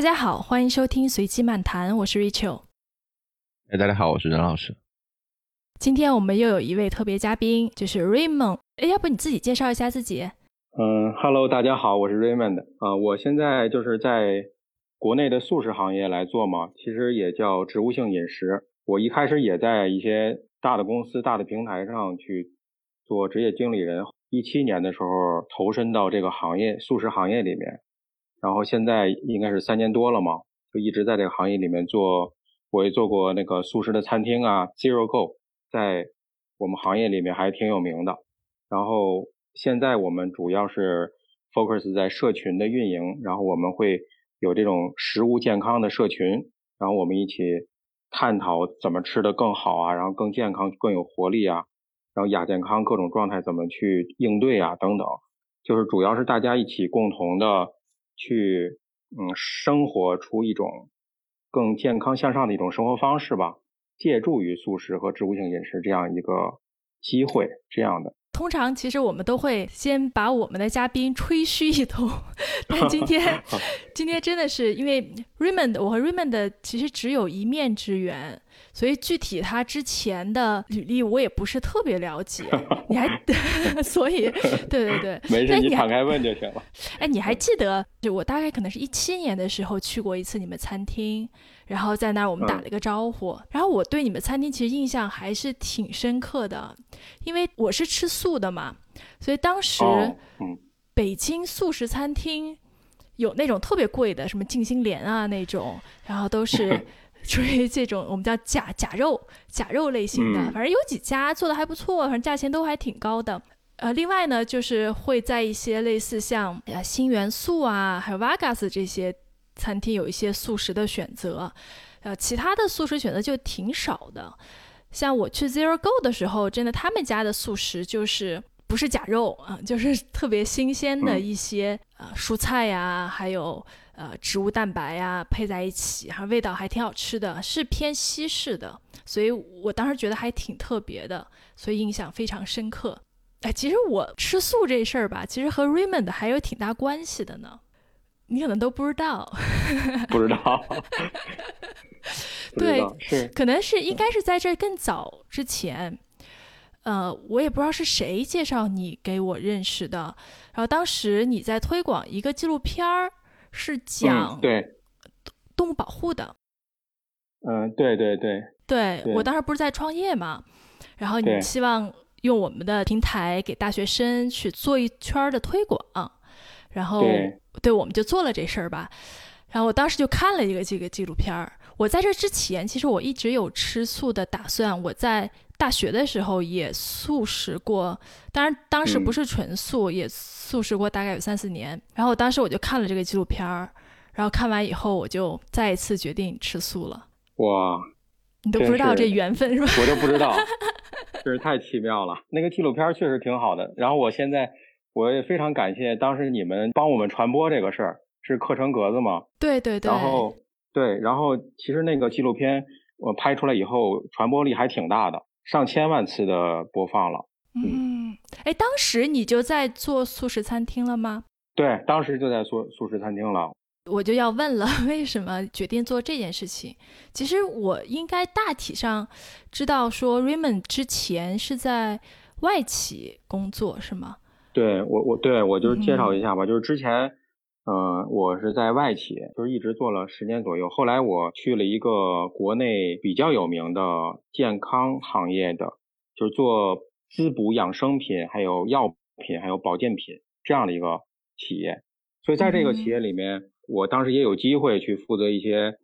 大家好，欢迎收听随机漫谈，我是 Rachel。哎，大家好，我是任老师。今天我们又有一位特别嘉宾，就是 Raymond。哎，要不你自己介绍一下自己？嗯，Hello，大家好，我是 Raymond。啊，我现在就是在国内的素食行业来做嘛，其实也叫植物性饮食。我一开始也在一些大的公司、大的平台上去做职业经理人。一七年的时候投身到这个行业，素食行业里面。然后现在应该是三年多了嘛，就一直在这个行业里面做。我也做过那个素食的餐厅啊，Zero Go，在我们行业里面还挺有名的。然后现在我们主要是 focus 在社群的运营，然后我们会有这种食物健康的社群，然后我们一起探讨怎么吃的更好啊，然后更健康、更有活力啊，然后亚健康各种状态怎么去应对啊，等等，就是主要是大家一起共同的。去嗯，生活出一种更健康向上的一种生活方式吧，借助于素食和植物性饮食这样一个机会，这样的。通常其实我们都会先把我们的嘉宾吹嘘一通，但今天 今天真的是因为 Raymond，我和 Raymond 其实只有一面之缘。所以具体他之前的履历我也不是特别了解，你还所以对对对，没事，你敞开问就行了。哎，你还记得就我大概可能是一七年的时候去过一次你们餐厅，然后在那儿我们打了一个招呼，然后我对你们餐厅其实印象还是挺深刻的，因为我是吃素的嘛，所以当时北京素食餐厅有那种特别贵的，什么静心莲啊那种，然后都是。属于这种我们叫假假肉假肉类型的，反正有几家做的还不错，反正价钱都还挺高的。呃，另外呢，就是会在一些类似像呃新元素啊，还有 Vegas 这些餐厅有一些素食的选择，呃，其他的素食选择就挺少的。像我去 Zero Go 的时候，真的他们家的素食就是不是假肉啊，就是特别新鲜的一些呃蔬菜呀，还有。呃，植物蛋白呀，配在一起，然后味道还挺好吃的，是偏西式的，所以我当时觉得还挺特别的，所以印象非常深刻。哎，其实我吃素这事儿吧，其实和 Raymond 还有挺大关系的呢，你可能都不知道。不知道。对，是，可能是应该是在这更早之前，呃，我也不知道是谁介绍你给我认识的，然后当时你在推广一个纪录片儿。是讲对动物保护的，嗯，对对对，对我当时不是在创业嘛，然后你希望用我们的平台给大学生去做一圈的推广，然后对我们就做了这事儿吧，然后我当时就看了一个这个纪录片儿。我在这之前，其实我一直有吃素的打算。我在大学的时候也素食过，当然当时不是纯素，也素食过大概有三四年。然后当时我就看了这个纪录片儿，然后看完以后我就再一次决定吃素了。哇，你都不知道这缘分是吧？我都不知道，真是太奇妙了。那个纪录片确实挺好的。然后我现在我也非常感谢当时你们帮我们传播这个事儿，是课程格子吗？对对对。然后。对，然后其实那个纪录片我拍出来以后，传播力还挺大的，上千万次的播放了。嗯，哎，当时你就在做素食餐厅了吗？对，当时就在做素食餐厅了。我就要问了，为什么决定做这件事情？其实我应该大体上知道，说 Raymond 之前是在外企工作，是吗？对我，我对我就是介绍一下吧，就是之前。嗯，我是在外企，就是一直做了十年左右。后来我去了一个国内比较有名的健康行业的，就是做滋补养生品、还有药品、还有保健品这样的一个企业。所以在这个企业里面，我当时也有机会去负责一些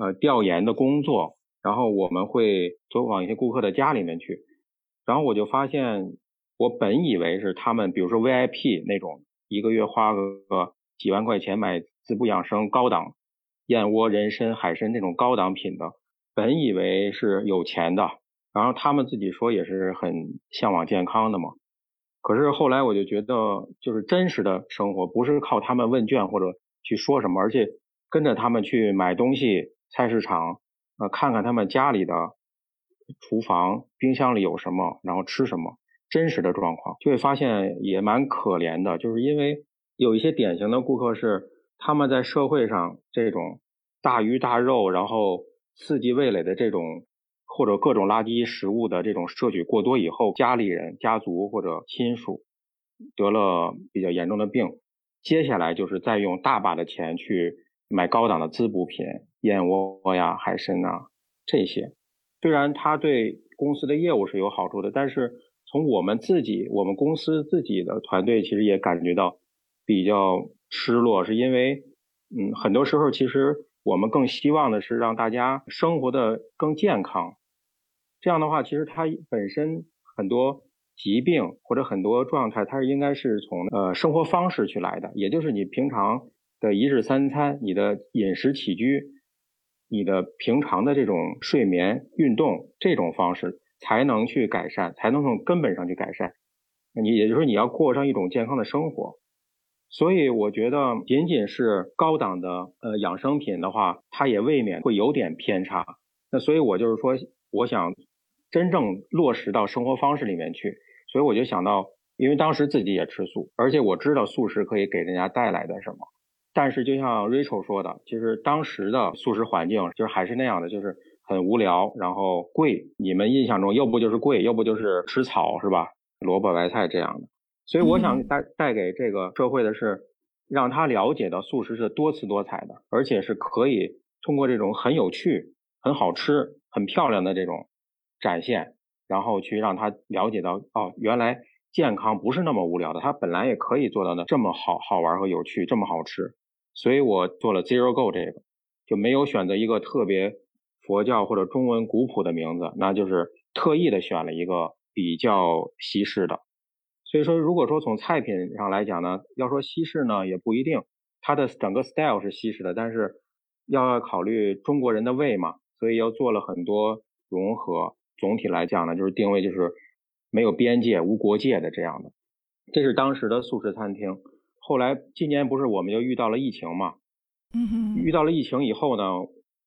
呃调研的工作，然后我们会走访一些顾客的家里面去，然后我就发现，我本以为是他们，比如说 VIP 那种，一个月花个。几万块钱买滋补养生高档燕窝、人参、海参这种高档品的，本以为是有钱的，然后他们自己说也是很向往健康的嘛。可是后来我就觉得，就是真实的生活不是靠他们问卷或者去说什么，而且跟着他们去买东西，菜市场，呃，看看他们家里的厨房、冰箱里有什么，然后吃什么，真实的状况就会发现也蛮可怜的，就是因为。有一些典型的顾客是他们在社会上这种大鱼大肉，然后刺激味蕾的这种或者各种垃圾食物的这种摄取过多以后，家里人、家族或者亲属得了比较严重的病，接下来就是再用大把的钱去买高档的滋补品，燕窝呀、海参呐这些。虽然它对公司的业务是有好处的，但是从我们自己、我们公司自己的团队其实也感觉到比较失落，是因为，嗯，很多时候其实。我们更希望的是让大家生活的更健康，这样的话，其实它本身很多疾病或者很多状态，它是应该是从呃生活方式去来的，也就是你平常的一日三餐、你的饮食起居、你的平常的这种睡眠、运动这种方式，才能去改善，才能从根本上去改善。你也就是说，你要过上一种健康的生活。所以我觉得，仅仅是高档的呃养生品的话，它也未免会有点偏差。那所以我就是说，我想真正落实到生活方式里面去。所以我就想到，因为当时自己也吃素，而且我知道素食可以给人家带来的什么。但是就像 Rachel 说的，其实当时的素食环境就是还是那样的，就是很无聊，然后贵。你们印象中，要不就是贵，要不就是吃草，是吧？萝卜白菜这样的。所以我想带带给这个社会的是，让他了解到素食是多姿多彩的，而且是可以通过这种很有趣、很好吃、很漂亮的这种展现，然后去让他了解到哦，原来健康不是那么无聊的，它本来也可以做到的这么好好玩和有趣，这么好吃。所以我做了 Zero Go 这个，就没有选择一个特别佛教或者中文古朴的名字，那就是特意的选了一个比较西式的。所以说，如果说从菜品上来讲呢，要说西式呢也不一定，它的整个 style 是西式的，但是要考虑中国人的胃嘛，所以要做了很多融合。总体来讲呢，就是定位就是没有边界、无国界的这样的。这是当时的素食餐厅。后来今年不是我们就遇到了疫情嘛，嗯哼，遇到了疫情以后呢，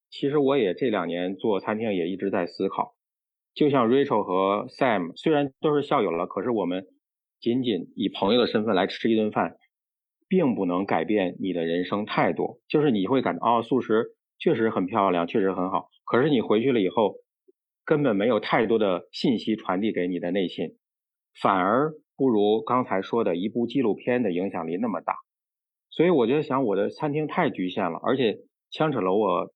其实我也这两年做餐厅也一直在思考，就像 Rachel 和 Sam 虽然都是校友了，可是我们。仅仅以朋友的身份来吃一顿饭，并不能改变你的人生态度。就是你会感到，哦，素食确实很漂亮，确实很好。可是你回去了以后，根本没有太多的信息传递给你的内心，反而不如刚才说的一部纪录片的影响力那么大。所以我就想，我的餐厅太局限了，而且牵扯了我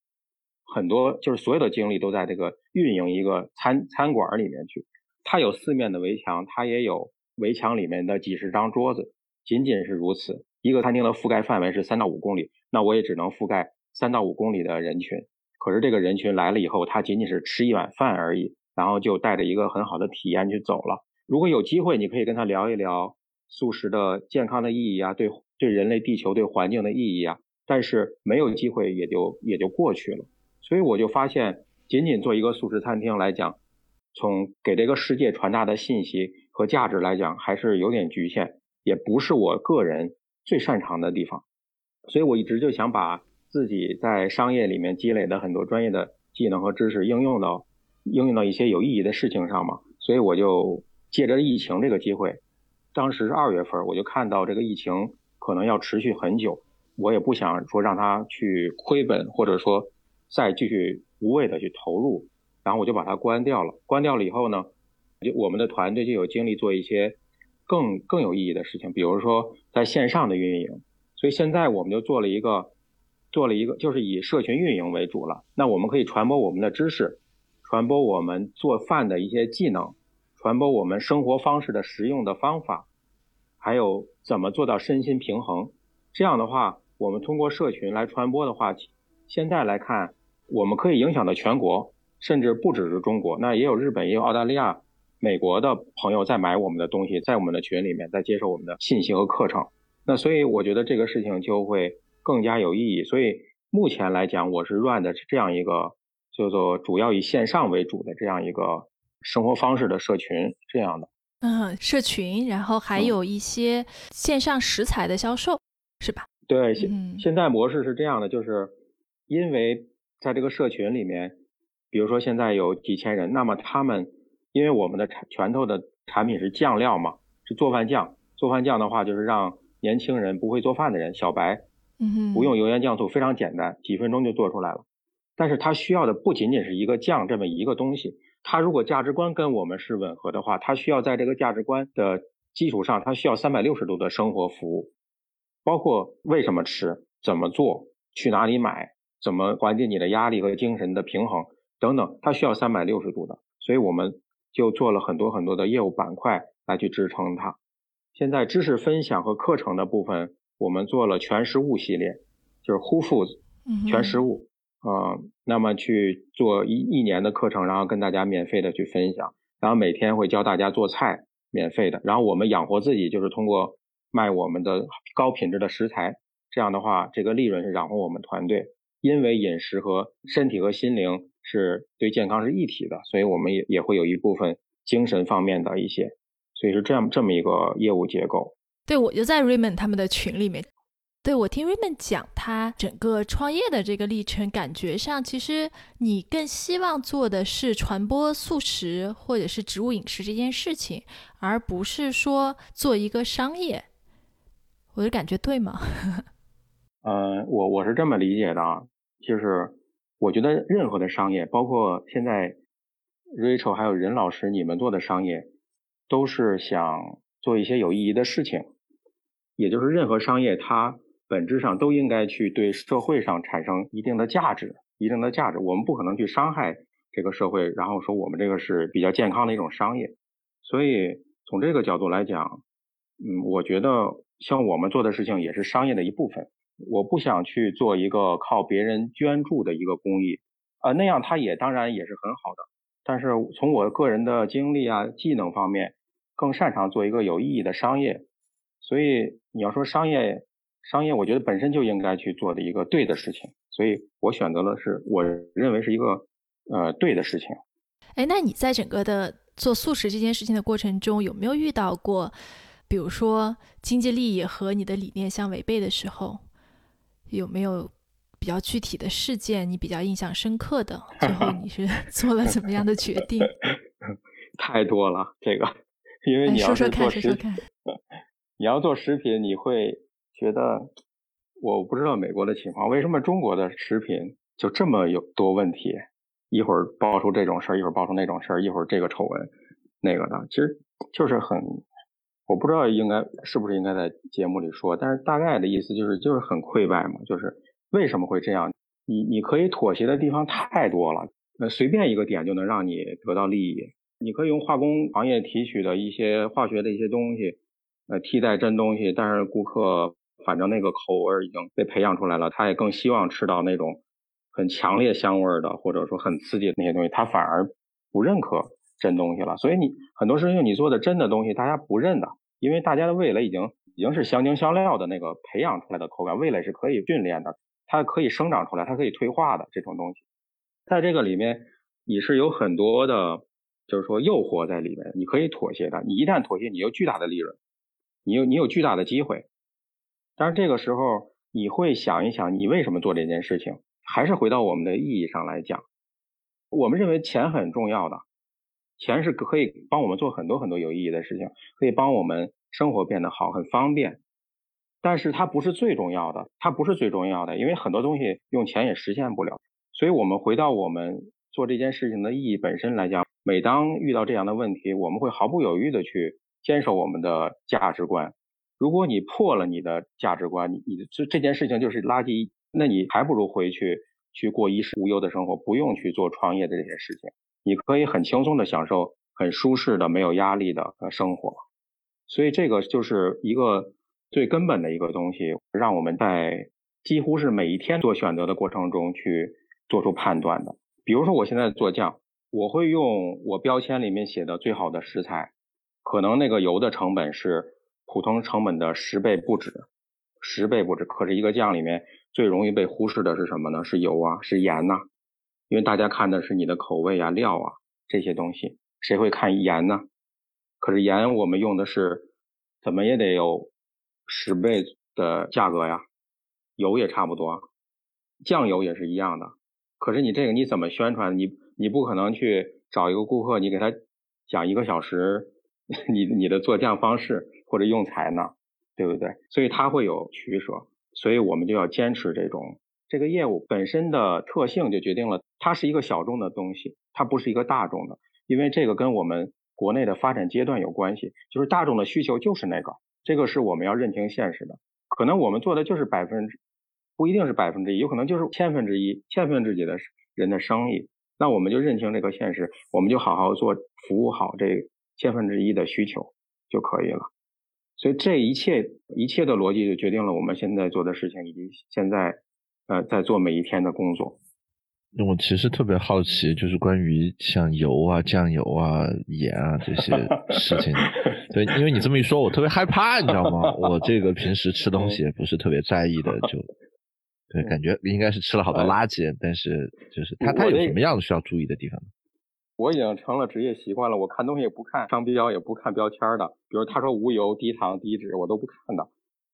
很多，就是所有的精力都在这个运营一个餐餐馆里面去。它有四面的围墙，它也有。围墙里面的几十张桌子，仅仅是如此。一个餐厅的覆盖范围是三到五公里，那我也只能覆盖三到五公里的人群。可是这个人群来了以后，他仅仅是吃一碗饭而已，然后就带着一个很好的体验去走了。如果有机会，你可以跟他聊一聊素食的健康的意义啊，对对人类、地球、对环境的意义啊。但是没有机会，也就也就过去了。所以我就发现，仅仅做一个素食餐厅来讲，从给这个世界传达的信息。和价值来讲还是有点局限，也不是我个人最擅长的地方，所以我一直就想把自己在商业里面积累的很多专业的技能和知识应用到应用到一些有意义的事情上嘛。所以我就借着疫情这个机会，当时是二月份，我就看到这个疫情可能要持续很久，我也不想说让它去亏本，或者说再继续无谓的去投入，然后我就把它关掉了。关掉了以后呢？就我们的团队就有精力做一些更更有意义的事情，比如说在线上的运营。所以现在我们就做了一个，做了一个，就是以社群运营为主了。那我们可以传播我们的知识，传播我们做饭的一些技能，传播我们生活方式的实用的方法，还有怎么做到身心平衡。这样的话，我们通过社群来传播的话，现在来看，我们可以影响到全国，甚至不只是中国，那也有日本，也有澳大利亚。美国的朋友在买我们的东西，在我们的群里面在接受我们的信息和课程，那所以我觉得这个事情就会更加有意义。所以目前来讲，我是 run 的是这样一个叫做主要以线上为主的这样一个生活方式的社群这样的。嗯，社群，然后还有一些线上食材的销售，是吧？对，现现在模式是这样的，就是因为在这个社群里面，比如说现在有几千人，那么他们。因为我们的产拳头的产品是酱料嘛，是做饭酱。做饭酱的话，就是让年轻人不会做饭的人，小白嗯不用油盐酱醋，非常简单，几分钟就做出来了。但是它需要的不仅仅是一个酱这么一个东西，它如果价值观跟我们是吻合的话，它需要在这个价值观的基础上，它需要三百六十度的生活服务，包括为什么吃、怎么做、去哪里买、怎么缓解你的压力和精神的平衡等等，它需要三百六十度的。所以我们就做了很多很多的业务板块来去支撑它。现在知识分享和课程的部分，我们做了全食物系列，就是 Who Foods 全食物。呃，那么去做一一年的课程，然后跟大家免费的去分享，然后每天会教大家做菜，免费的。然后我们养活自己，就是通过卖我们的高品质的食材，这样的话，这个利润是养活我们团队。因为饮食和身体和心灵是对健康是一体的，所以我们也也会有一部分精神方面的一些，所以是这样这么一个业务结构。对，我就在 Raymond 他们的群里面。对我听 Raymond 讲他整个创业的这个历程，感觉上其实你更希望做的是传播素食或者是植物饮食这件事情，而不是说做一个商业。我的感觉对吗？嗯，我我是这么理解的啊，就是我觉得任何的商业，包括现在 Rachel 还有任老师你们做的商业，都是想做一些有意义的事情，也就是任何商业它。本质上都应该去对社会上产生一定的价值，一定的价值。我们不可能去伤害这个社会，然后说我们这个是比较健康的一种商业。所以从这个角度来讲，嗯，我觉得像我们做的事情也是商业的一部分。我不想去做一个靠别人捐助的一个公益，呃，那样它也当然也是很好的。但是从我个人的经历啊、技能方面，更擅长做一个有意义的商业。所以你要说商业。商业，我觉得本身就应该去做的一个对的事情，所以我选择了是我认为是一个呃对的事情。哎，那你在整个的做素食这件事情的过程中，有没有遇到过，比如说经济利益和你的理念相违背的时候？有没有比较具体的事件你比较印象深刻的？最后你是 做了怎么样的决定？太多了，这个，因为你要是做食品，你要做食品，你会。觉得我不知道美国的情况，为什么中国的食品就这么有多问题？一会儿爆出这种事儿，一会儿爆出那种事儿，一会儿这个丑闻，那个的，其实就是很，我不知道应该是不是应该在节目里说，但是大概的意思就是就是很溃败嘛，就是为什么会这样？你你可以妥协的地方太多了，那随便一个点就能让你得到利益，你可以用化工行业提取的一些化学的一些东西，呃，替代真东西，但是顾客。反正那个口味已经被培养出来了，他也更希望吃到那种很强烈香味的，或者说很刺激的那些东西，他反而不认可真东西了。所以你很多事情你做的真的东西，大家不认的，因为大家的味蕾已经已经是香精香料的那个培养出来的口感，味蕾是可以训练的，它可以生长出来，它可以退化的这种东西，在这个里面你是有很多的，就是说诱惑在里面，你可以妥协的。你一旦妥协，你有巨大的利润，你有你有巨大的机会。但是这个时候，你会想一想，你为什么做这件事情？还是回到我们的意义上来讲，我们认为钱很重要的，钱是可以帮我们做很多很多有意义的事情，可以帮我们生活变得好，很方便。但是它不是最重要的，它不是最重要的，因为很多东西用钱也实现不了。所以我们回到我们做这件事情的意义本身来讲，每当遇到这样的问题，我们会毫不犹豫的去坚守我们的价值观。如果你破了你的价值观，你你这这件事情就是垃圾，那你还不如回去去过衣食无忧的生活，不用去做创业的这些事情，你可以很轻松的享受很舒适的、没有压力的生活。所以这个就是一个最根本的一个东西，让我们在几乎是每一天做选择的过程中去做出判断的。比如说我现在做酱，我会用我标签里面写的最好的食材，可能那个油的成本是。普通成本的十倍不止，十倍不止。可是一个酱里面最容易被忽视的是什么呢？是油啊，是盐呐。因为大家看的是你的口味啊、料啊这些东西，谁会看盐呢？可是盐我们用的是怎么也得有十倍的价格呀，油也差不多，酱油也是一样的。可是你这个你怎么宣传？你你不可能去找一个顾客，你给他讲一个小时 你你的做酱方式。或者用材呢，对不对？所以他会有取舍。所以我们就要坚持这种这个业务本身的特性，就决定了它是一个小众的东西，它不是一个大众的，因为这个跟我们国内的发展阶段有关系，就是大众的需求就是那个，这个是我们要认清现实的。可能我们做的就是百分之，不一定是百分之一，有可能就是千分之一、千分之几的人的生意，那我们就认清这个现实，我们就好好做，服务好这千分之一的需求就可以了。所以这一切一切的逻辑就决定了我们现在做的事情，以及现在呃在做每一天的工作。我其实特别好奇，就是关于像油啊、酱油啊、盐啊这些事情。对，因为你这么一说，我特别害怕，你知道吗？我这个平时吃东西也不是特别在意的，就 对，感觉应该是吃了好多垃圾。但是就是它它有什么样的需要注意的地方呢？我已经成了职业习惯了，我看东西也不看商标，也不看标签的。比如他说无油、低糖、低脂，我都不看的。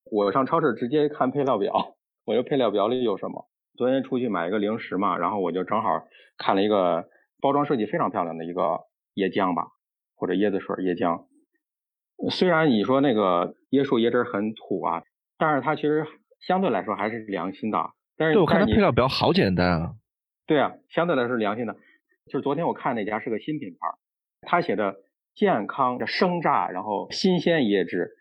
我上超市直接看配料表，我就配料表里有什么。昨天出去买一个零食嘛，然后我就正好看了一个包装设计非常漂亮的一个椰浆吧，或者椰子水椰浆。虽然你说那个椰树椰汁很土啊，但是它其实相对来说还是良心的。但是对我看它配料表好简单啊。对啊，相对来说是良心的。就是昨天我看那家是个新品牌，他写的健康的生榨，然后新鲜椰汁，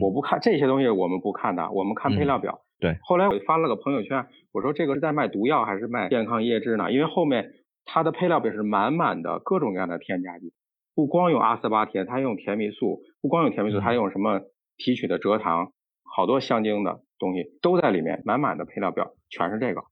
我不看这些东西，我们不看的，我们看配料表。对，后来我发了个朋友圈，我说这个是在卖毒药还是卖健康椰汁呢？因为后面它的配料表是满满的各种各样的添加剂，不光用阿斯巴甜，它用甜蜜素，不光用甜蜜素，它用什么提取的蔗糖，好多香精的东西都在里面，满满的配料表全是这个。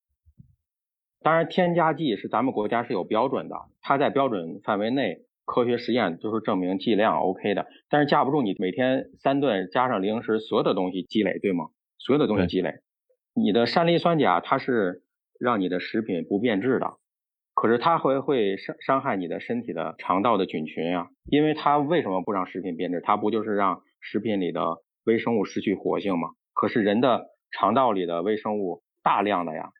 当然，添加剂是咱们国家是有标准的，它在标准范围内，科学实验都是证明剂量 OK 的。但是架不住你每天三顿加上零食，所有的东西积累，对吗？所有的东西积累，你的山梨酸钾它是让你的食品不变质的，可是它会会伤伤害你的身体的肠道的菌群啊。因为它为什么不让食品变质？它不就是让食品里的微生物失去活性吗？可是人的肠道里的微生物大量的呀。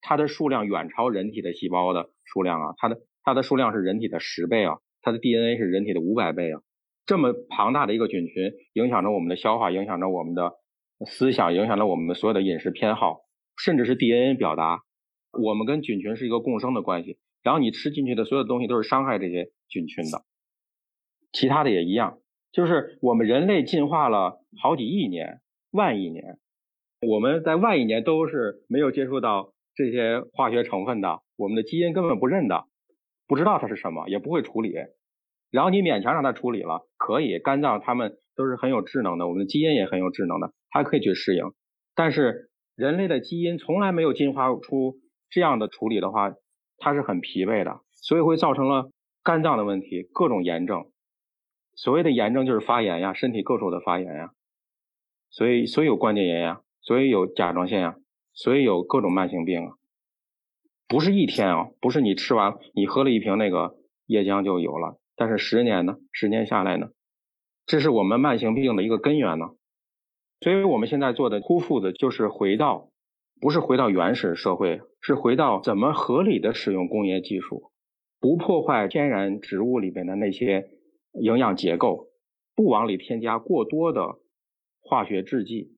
它的数量远超人体的细胞的数量啊，它的它的数量是人体的十倍啊，它的 DNA 是人体的五百倍啊，这么庞大的一个菌群，影响着我们的消化，影响着我们的思想，影响了我们所有的饮食偏好，甚至是 DNA 表达。我们跟菌群是一个共生的关系，然后你吃进去的所有东西都是伤害这些菌群的，其他的也一样，就是我们人类进化了好几亿年、万亿年，我们在万亿年都是没有接触到。这些化学成分的，我们的基因根本不认的，不知道它是什么，也不会处理。然后你勉强让它处理了，可以，肝脏它们都是很有智能的，我们的基因也很有智能的，它可以去适应。但是人类的基因从来没有进化出这样的处理的话，它是很疲惫的，所以会造成了肝脏的问题，各种炎症。所谓的炎症就是发炎呀，身体各处的发炎呀。所以，所以有关节炎呀，所以有甲状腺呀。所以有各种慢性病啊，不是一天啊，不是你吃完你喝了一瓶那个椰浆就有了，但是十年呢，十年下来呢，这是我们慢性病的一个根源呢。所以我们现在做的呼父子就是回到，不是回到原始社会，是回到怎么合理的使用工业技术，不破坏天然植物里边的那些营养结构，不往里添加过多的化学制剂。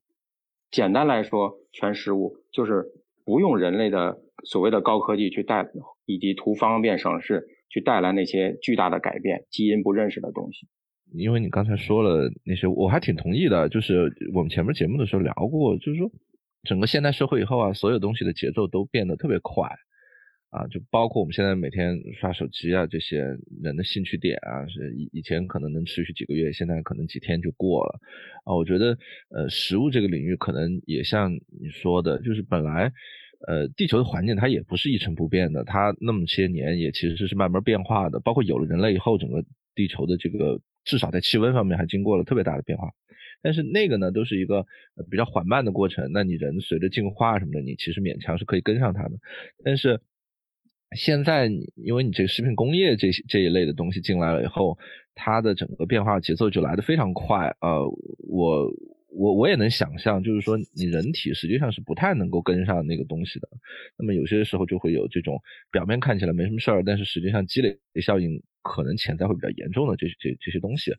简单来说，全食物就是不用人类的所谓的高科技去带，以及图方便省事去带来那些巨大的改变，基因不认识的东西。因为你刚才说了那些，我还挺同意的。就是我们前面节目的时候聊过，就是说整个现代社会以后啊，所有东西的节奏都变得特别快。啊，就包括我们现在每天刷手机啊，这些人的兴趣点啊，是以以前可能能持续几个月，现在可能几天就过了。啊，我觉得呃，食物这个领域可能也像你说的，就是本来呃，地球的环境它也不是一成不变的，它那么些年也其实是慢慢变化的。包括有了人类以后，整个地球的这个至少在气温方面还经过了特别大的变化。但是那个呢，都是一个比较缓慢的过程。那你人随着进化什么的，你其实勉强是可以跟上它的。但是现在，因为你这个食品工业这些这一类的东西进来了以后，它的整个变化节奏就来得非常快。呃，我我我也能想象，就是说你人体实际上是不太能够跟上那个东西的。那么有些时候就会有这种表面看起来没什么事儿，但是实际上积累的效应可能潜在会比较严重的这这这些东西，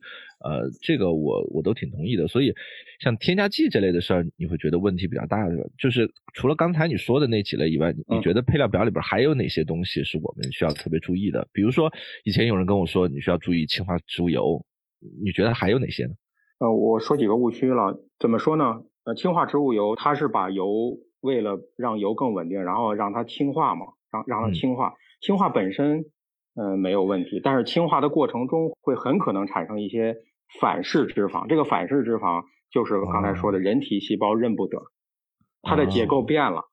呃，这个我我都挺同意的。所以像添加剂这类的事儿，你会觉得问题比较大的，就是除了刚才你说的那几类以外，你觉得配料表里边还有哪些东西是我们需要特别注意的？比如说以前有人跟我说你需要注意氢化植物油，你觉得还有哪些呢？呃，我说几个误区了，怎么说呢？呃，氢化植物油它是把油为了让油更稳定，然后让它氢化嘛，让让它氢化，氢化本身。嗯，没有问题。但是氢化的过程中会很可能产生一些反式脂肪，这个反式脂肪就是刚才说的人体细胞认不得，它的结构变了，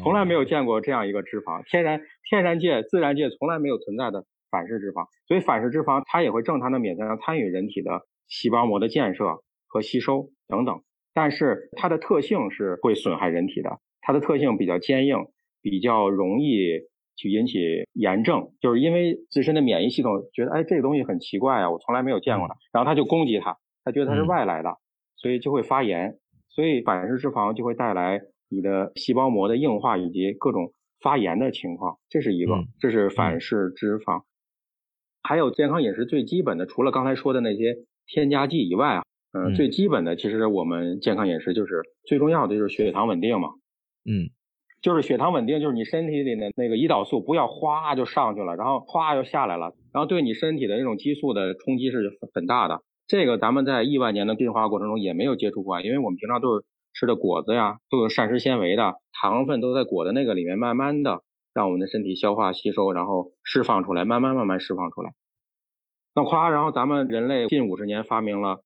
从来没有见过这样一个脂肪，天然天然界自然界从来没有存在的反式脂肪，所以反式脂肪它也会正常的勉强参与人体的细胞膜的建设和吸收等等，但是它的特性是会损害人体的，它的特性比较坚硬，比较容易。去引起炎症，就是因为自身的免疫系统觉得，哎，这个东西很奇怪啊，我从来没有见过它，然后它就攻击它，它觉得它是外来的，所以就会发炎，所以反式脂肪就会带来你的细胞膜的硬化以及各种发炎的情况，这是一个，这是反式脂肪。还有健康饮食最基本的，除了刚才说的那些添加剂以外啊，嗯，最基本的其实我们健康饮食就是最重要的就是血糖稳定嘛，嗯。就是血糖稳定，就是你身体里的那个胰岛素不要哗就上去了，然后哗又下来了，然后对你身体的那种激素的冲击是很大的。这个咱们在亿万年的进化过程中也没有接触过，因为我们平常都是吃的果子呀，都有膳食纤维的，糖分都在果的那个里面，慢慢的让我们的身体消化吸收，然后释放出来，慢慢慢慢释放出来。那夸，然后咱们人类近五十年发明了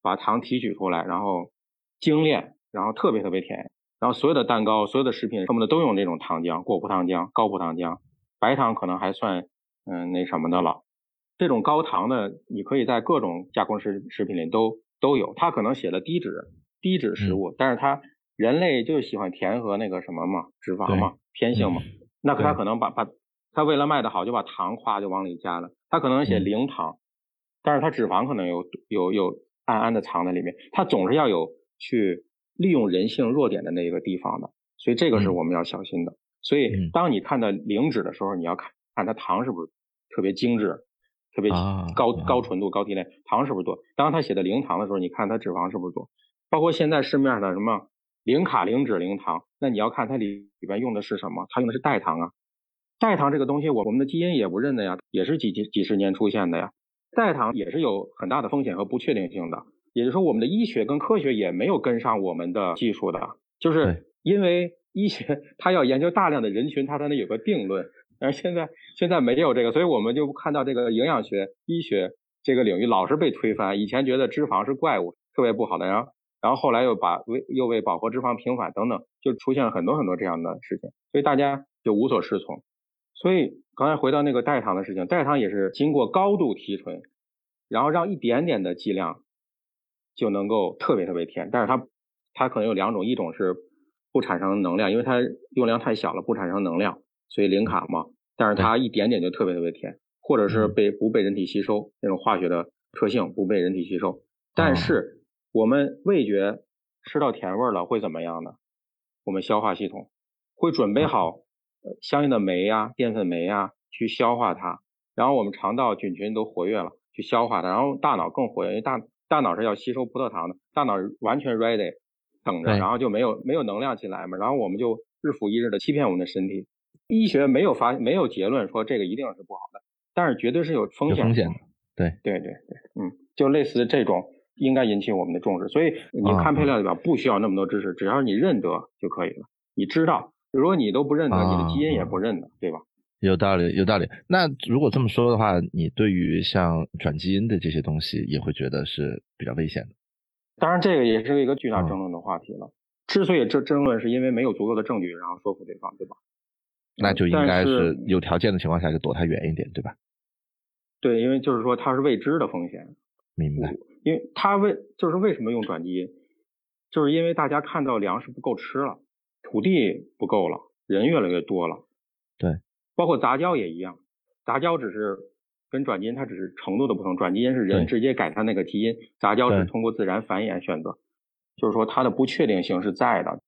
把糖提取出来，然后精炼，然后特别特别甜。然后所有的蛋糕、所有的食品什么的都用这种糖浆，果葡糖浆、高葡糖浆，白糖可能还算嗯那什么的了。这种高糖的，你可以在各种加工食食品里都都有。它可能写了低脂低脂食物，但是它人类就喜欢甜和那个什么嘛，脂肪嘛，偏性嘛。那它可能把把它为了卖的好，就把糖夸就往里加了。它可能写零糖，但是它脂肪可能有有有暗暗的藏在里面。它总是要有去。利用人性弱点的那个地方的，所以这个是我们要小心的。所以当你看到零脂的时候，你要看看它糖是不是特别精致、特别高高纯度、高提炼，糖是不是多。当它写的零糖的时候，你看它脂肪是不是多。包括现在市面上的什么零卡、零脂、零糖，那你要看它里里边用的是什么，它用的是代糖啊。代糖这个东西，我我们的基因也不认的呀，也是几几几十年出现的呀。代糖也是有很大的风险和不确定性的。也就是说，我们的医学跟科学也没有跟上我们的技术的，就是因为医学它要研究大量的人群，它才能有个定论。而现在现在没有这个，所以我们就看到这个营养学、医学这个领域老是被推翻。以前觉得脂肪是怪物，特别不好的，然后然后后来又把为又为饱和脂肪平反等等，就出现了很多很多这样的事情，所以大家就无所适从。所以刚才回到那个代糖的事情，代糖也是经过高度提纯，然后让一点点的剂量。就能够特别特别甜，但是它它可能有两种，一种是不产生能量，因为它用量太小了，不产生能量，所以零卡嘛。但是它一点点就特别特别甜，或者是被不被人体吸收那种化学的特性不被人体吸收。但是我们味觉吃到甜味了会怎么样呢？我们消化系统会准备好相应的酶呀、淀粉酶呀去消化它，然后我们肠道菌群都活跃了去消化它，然后大脑更活跃，因为大。大脑是要吸收葡萄糖的，大脑完全 ready 等着，然后就没有没有能量进来嘛，然后我们就日复一日的欺骗我们的身体。医学没有发没有结论说这个一定是不好的，但是绝对是有风险。风险的，对对对对，嗯，就类似这种应该引起我们的重视。所以你看配料表不需要那么多知识，只要你认得就可以了。你知道，如果你都不认得，你的基因也不认得，对吧？有道理，有道理。那如果这么说的话，你对于像转基因的这些东西，也会觉得是比较危险的。当然，这个也是一个巨大争论的话题了。之所以这争论，是因为没有足够的证据，然后说服对方，对吧？那就应该是有条件的情况下就躲它远一点，对吧？对，因为就是说它是未知的风险。明白。因为它为就是为什么用转基因，就是因为大家看到粮食不够吃了，土地不够了，人越来越多了。对。包括杂交也一样，杂交只是跟转基因它只是程度的不同，转基因是人直接改它那个基因，杂交是通过自然繁衍选择，就是说它的不确定性是在的。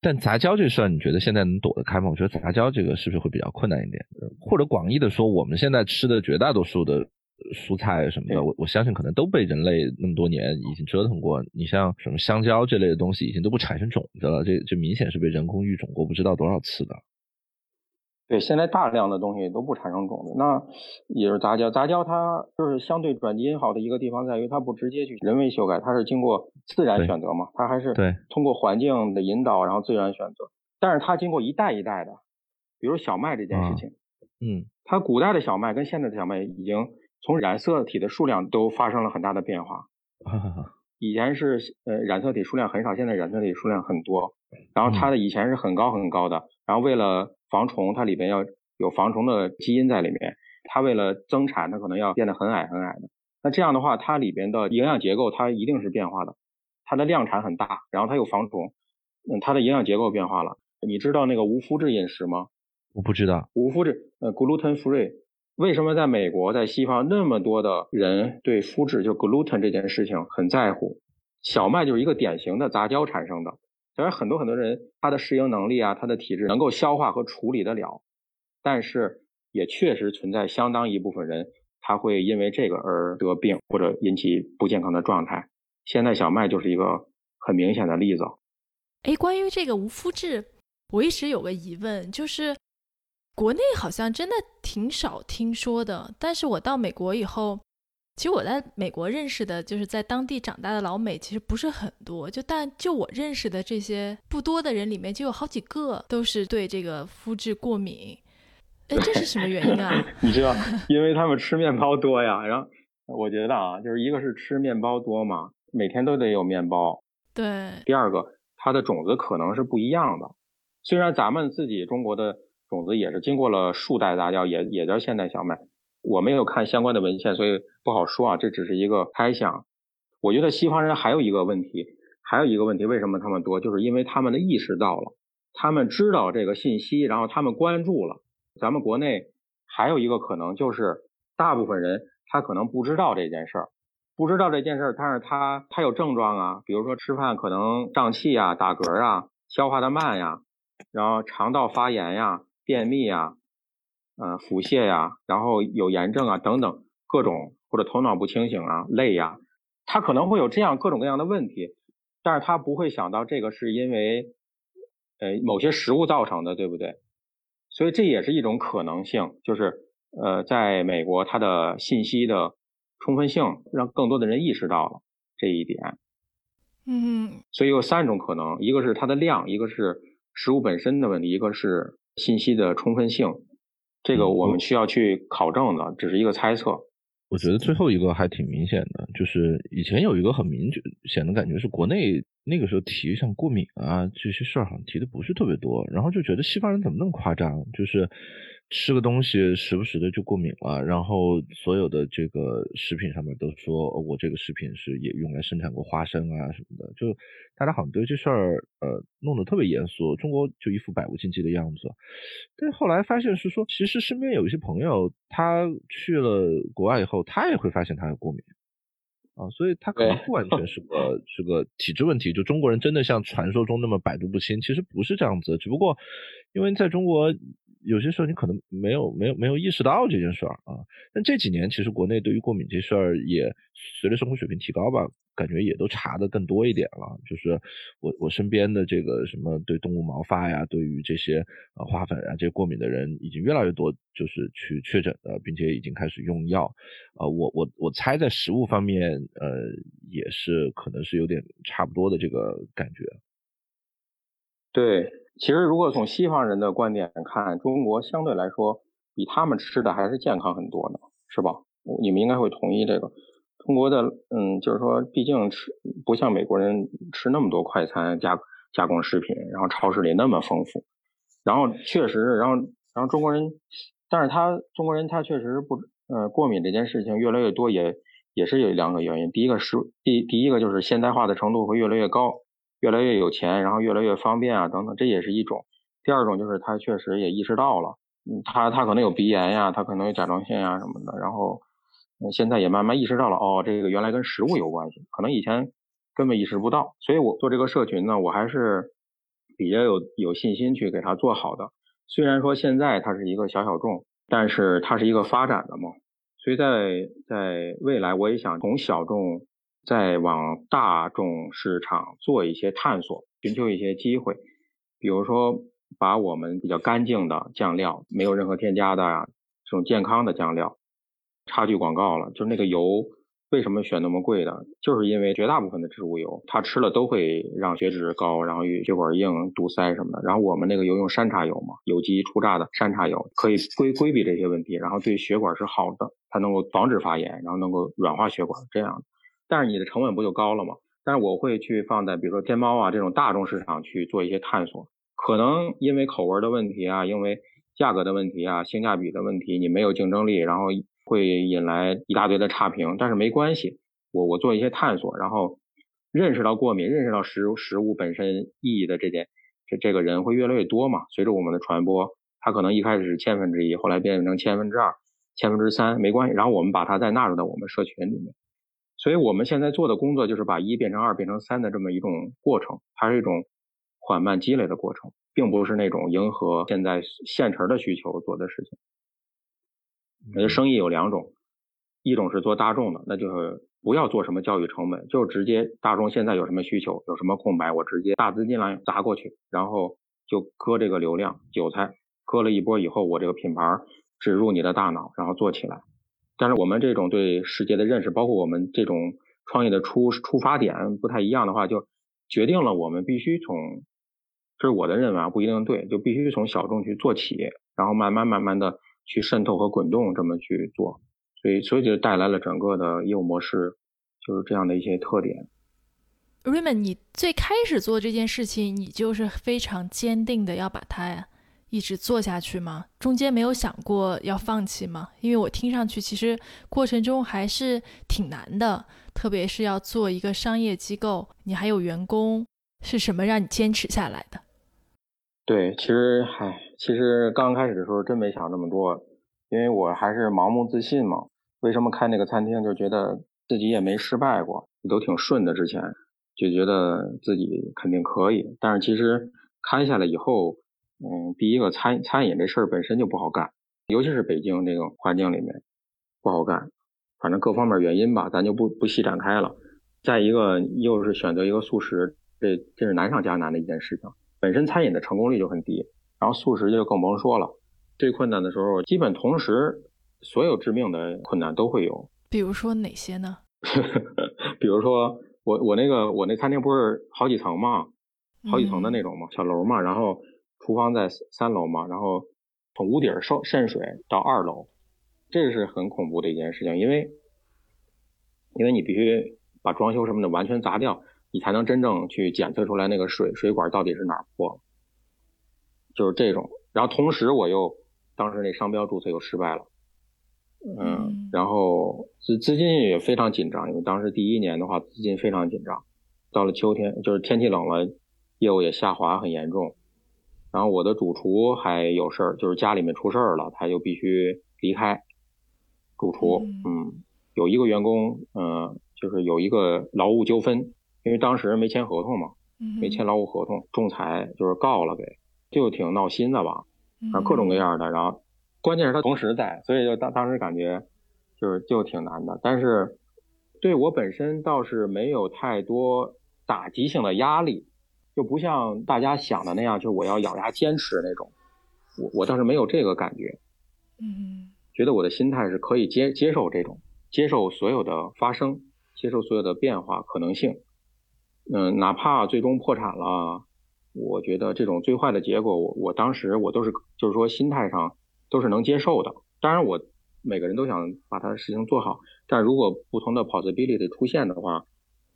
但杂交这事儿，你觉得现在能躲得开吗？我觉得杂交这个是不是会比较困难一点？或者广义的说，我们现在吃的绝大多数的蔬菜什么的，我我相信可能都被人类那么多年已经折腾过。你像什么香蕉这类的东西，已经都不产生种子了，这这明显是被人工育种过不知道多少次的。对，现在大量的东西都不产生种子，那也是杂交。杂交它就是相对转基因好的一个地方在于，它不直接去人为修改，它是经过自然选择嘛，它还是通过环境的引导，然后自然选择。但是它经过一代一代的，比如小麦这件事情，嗯，它古代的小麦跟现在的小麦已经从染色体的数量都发生了很大的变化。以前是呃染色体数量很少，现在染色体数量很多。然后它的以前是很高很高的，然后为了防虫，它里边要有防虫的基因在里面。它为了增产，它可能要变得很矮很矮的。那这样的话，它里边的营养结构它一定是变化的。它的量产很大，然后它有防虫，嗯，它的营养结构变化了。你知道那个无麸质饮食吗？我不知道。无麸质，呃，gluten free。为什么在美国，在西方那么多的人对麸质就 gluten 这件事情很在乎？小麦就是一个典型的杂交产生的。虽然很多很多人他的适应能力啊，他的体质能够消化和处理得了，但是也确实存在相当一部分人他会因为这个而得病或者引起不健康的状态。现在小麦就是一个很明显的例子。哎，关于这个无麸质，我一直有个疑问，就是国内好像真的挺少听说的，但是我到美国以后。其实我在美国认识的，就是在当地长大的老美，其实不是很多。就但就我认识的这些不多的人里面，就有好几个都是对这个肤质过敏。哎，这是什么原因啊？你知道，因为他们吃面包多呀。然后我觉得啊，就是一个是吃面包多嘛，每天都得有面包。对。第二个，它的种子可能是不一样的。虽然咱们自己中国的种子也是经过了数代杂交，也也叫现代小麦。我没有看相关的文献，所以不好说啊。这只是一个猜想。我觉得西方人还有一个问题，还有一个问题，为什么他们多？就是因为他们的意识到了，他们知道这个信息，然后他们关注了。咱们国内还有一个可能，就是大部分人他可能不知道这件事儿，不知道这件事儿，但是他他有症状啊，比如说吃饭可能胀气啊、打嗝啊、消化的慢呀，然后肠道发炎呀、便秘呀。呃，腹泻呀，然后有炎症啊，等等各种，或者头脑不清醒啊，累呀，他可能会有这样各种各样的问题，但是他不会想到这个是因为呃某些食物造成的，对不对？所以这也是一种可能性，就是呃，在美国，它的信息的充分性让更多的人意识到了这一点。嗯，所以有三种可能，一个是它的量，一个是食物本身的问题，一个是信息的充分性。这个我们需要去考证的，只是一个猜测。我觉得最后一个还挺明显的，就是以前有一个很明显的感觉是，国内那个时候提像过敏啊这些事儿，好像提的不是特别多，然后就觉得西方人怎么那么夸张，就是。吃个东西时不时的就过敏了，然后所有的这个食品上面都说我这个食品是也用来生产过花生啊什么的，就大家好像对这事儿呃弄得特别严肃，中国就一副百无禁忌的样子。但是后来发现是说，其实身边有一些朋友他去了国外以后，他也会发现他有过敏啊，所以他可能不完全是个是个体质问题，就中国人真的像传说中那么百毒不侵，其实不是这样子，只不过因为在中国。有些时候你可能没有没有没有意识到这件事儿啊，但这几年其实国内对于过敏这事儿也随着生活水平提高吧，感觉也都查的更多一点了。就是我我身边的这个什么对动物毛发呀，对于这些呃花粉啊这些过敏的人已经越来越多，就是去确诊的，并且已经开始用药。呃，我我我猜在食物方面，呃也是可能是有点差不多的这个感觉。对。其实，如果从西方人的观点看，中国相对来说比他们吃的还是健康很多的，是吧？你们应该会同意这个。中国的，嗯，就是说，毕竟吃不像美国人吃那么多快餐加加工食品，然后超市里那么丰富。然后确实，然后然后中国人，但是他中国人他确实不，呃，过敏这件事情越来越多，也也是有两个原因。第一个是第第一个就是现代化的程度会越来越高。越来越有钱，然后越来越方便啊，等等，这也是一种。第二种就是他确实也意识到了，嗯，他他可能有鼻炎呀，他可能有甲状腺呀什么的，然后现在也慢慢意识到了，哦，这个原来跟食物有关系，可能以前根本意识不到。所以我做这个社群呢，我还是比较有有信心去给它做好的。虽然说现在它是一个小小众，但是它是一个发展的嘛，所以在在未来我也想从小众再往大众市场做一些探索，寻求一些机会，比如说把我们比较干净的酱料，没有任何添加的呀，这种健康的酱料，插句广告了，就是那个油。为什么选那么贵的？就是因为绝大部分的植物油，它吃了都会让血脂高，然后血管硬、堵塞什么的。然后我们那个油用山茶油嘛，有机初榨的山茶油，可以规规避这些问题，然后对血管是好的，它能够防止发炎，然后能够软化血管这样的。但是你的成本不就高了吗？但是我会去放在比如说天猫啊这种大众市场去做一些探索。可能因为口味的问题啊，因为价格的问题啊，性价比的问题，你没有竞争力，然后。会引来一大堆的差评，但是没关系，我我做一些探索，然后认识到过敏，认识到食食物本身意义的这点，这这个人会越来越多嘛？随着我们的传播，他可能一开始是千分之一，后来变成千分之二、千分之三，没关系。然后我们把它再纳入到我们社群里面，所以我们现在做的工作就是把一变成二变成三的这么一种过程，它是一种缓慢积累的过程，并不是那种迎合现在现成的需求做的事情。我觉得生意有两种，一种是做大众的，那就是不要做什么教育成本，就直接大众现在有什么需求，有什么空白，我直接大资金来砸过去，然后就割这个流量韭菜，割了一波以后，我这个品牌植入你的大脑，然后做起来。但是我们这种对世界的认识，包括我们这种创业的出出发点不太一样的话，就决定了我们必须从，这是我的认为啊，不一定对，就必须从小众去做起，然后慢慢慢慢的。去渗透和滚动这么去做，所以所以就带来了整个的业务模式就是这样的一些特点。Raymond，你最开始做这件事情，你就是非常坚定的要把它一直做下去吗？中间没有想过要放弃吗？因为我听上去其实过程中还是挺难的，特别是要做一个商业机构，你还有员工，是什么让你坚持下来的？对，其实嗨。其实刚开始的时候真没想这么多，因为我还是盲目自信嘛。为什么开那个餐厅，就觉得自己也没失败过，都挺顺的。之前就觉得自己肯定可以，但是其实开下来以后，嗯，第一个餐餐饮这事儿本身就不好干，尤其是北京这个环境里面不好干，反正各方面原因吧，咱就不不细展开了。再一个又是选择一个素食，这这是难上加难的一件事情，本身餐饮的成功率就很低。然后素食就更甭说了，最困难的时候，基本同时所有致命的困难都会有。比如说哪些呢？比如说我我那个我那餐厅不是好几层嘛，好几层的那种嘛，小楼嘛，然后厨房在三楼嘛，然后从屋顶渗渗水到二楼，这个是很恐怖的一件事情，因为因为你必须把装修什么的完全砸掉，你才能真正去检测出来那个水水管到底是哪破。就是这种，然后同时我又当时那商标注册又失败了，嗯，然后资资金也非常紧张，因为当时第一年的话资金非常紧张，到了秋天就是天气冷了，业务也下滑很严重，然后我的主厨还有事儿，就是家里面出事儿了，他就必须离开，主厨，嗯，有一个员工，嗯，就是有一个劳务纠纷，因为当时没签合同嘛，没签劳务合同，仲裁就是告了给。就挺闹心的吧，啊，各种各样的，然后关键是他同时在，所以就当当时感觉就是就挺难的。但是对我本身倒是没有太多打击性的压力，就不像大家想的那样，就是我要咬牙坚持那种。我我倒是没有这个感觉，嗯，觉得我的心态是可以接接受这种，接受所有的发生，接受所有的变化可能性，嗯，哪怕最终破产了。我觉得这种最坏的结果，我我当时我都是就是说心态上都是能接受的。当然，我每个人都想把他的事情做好，但如果不同的 possibility 出现的话，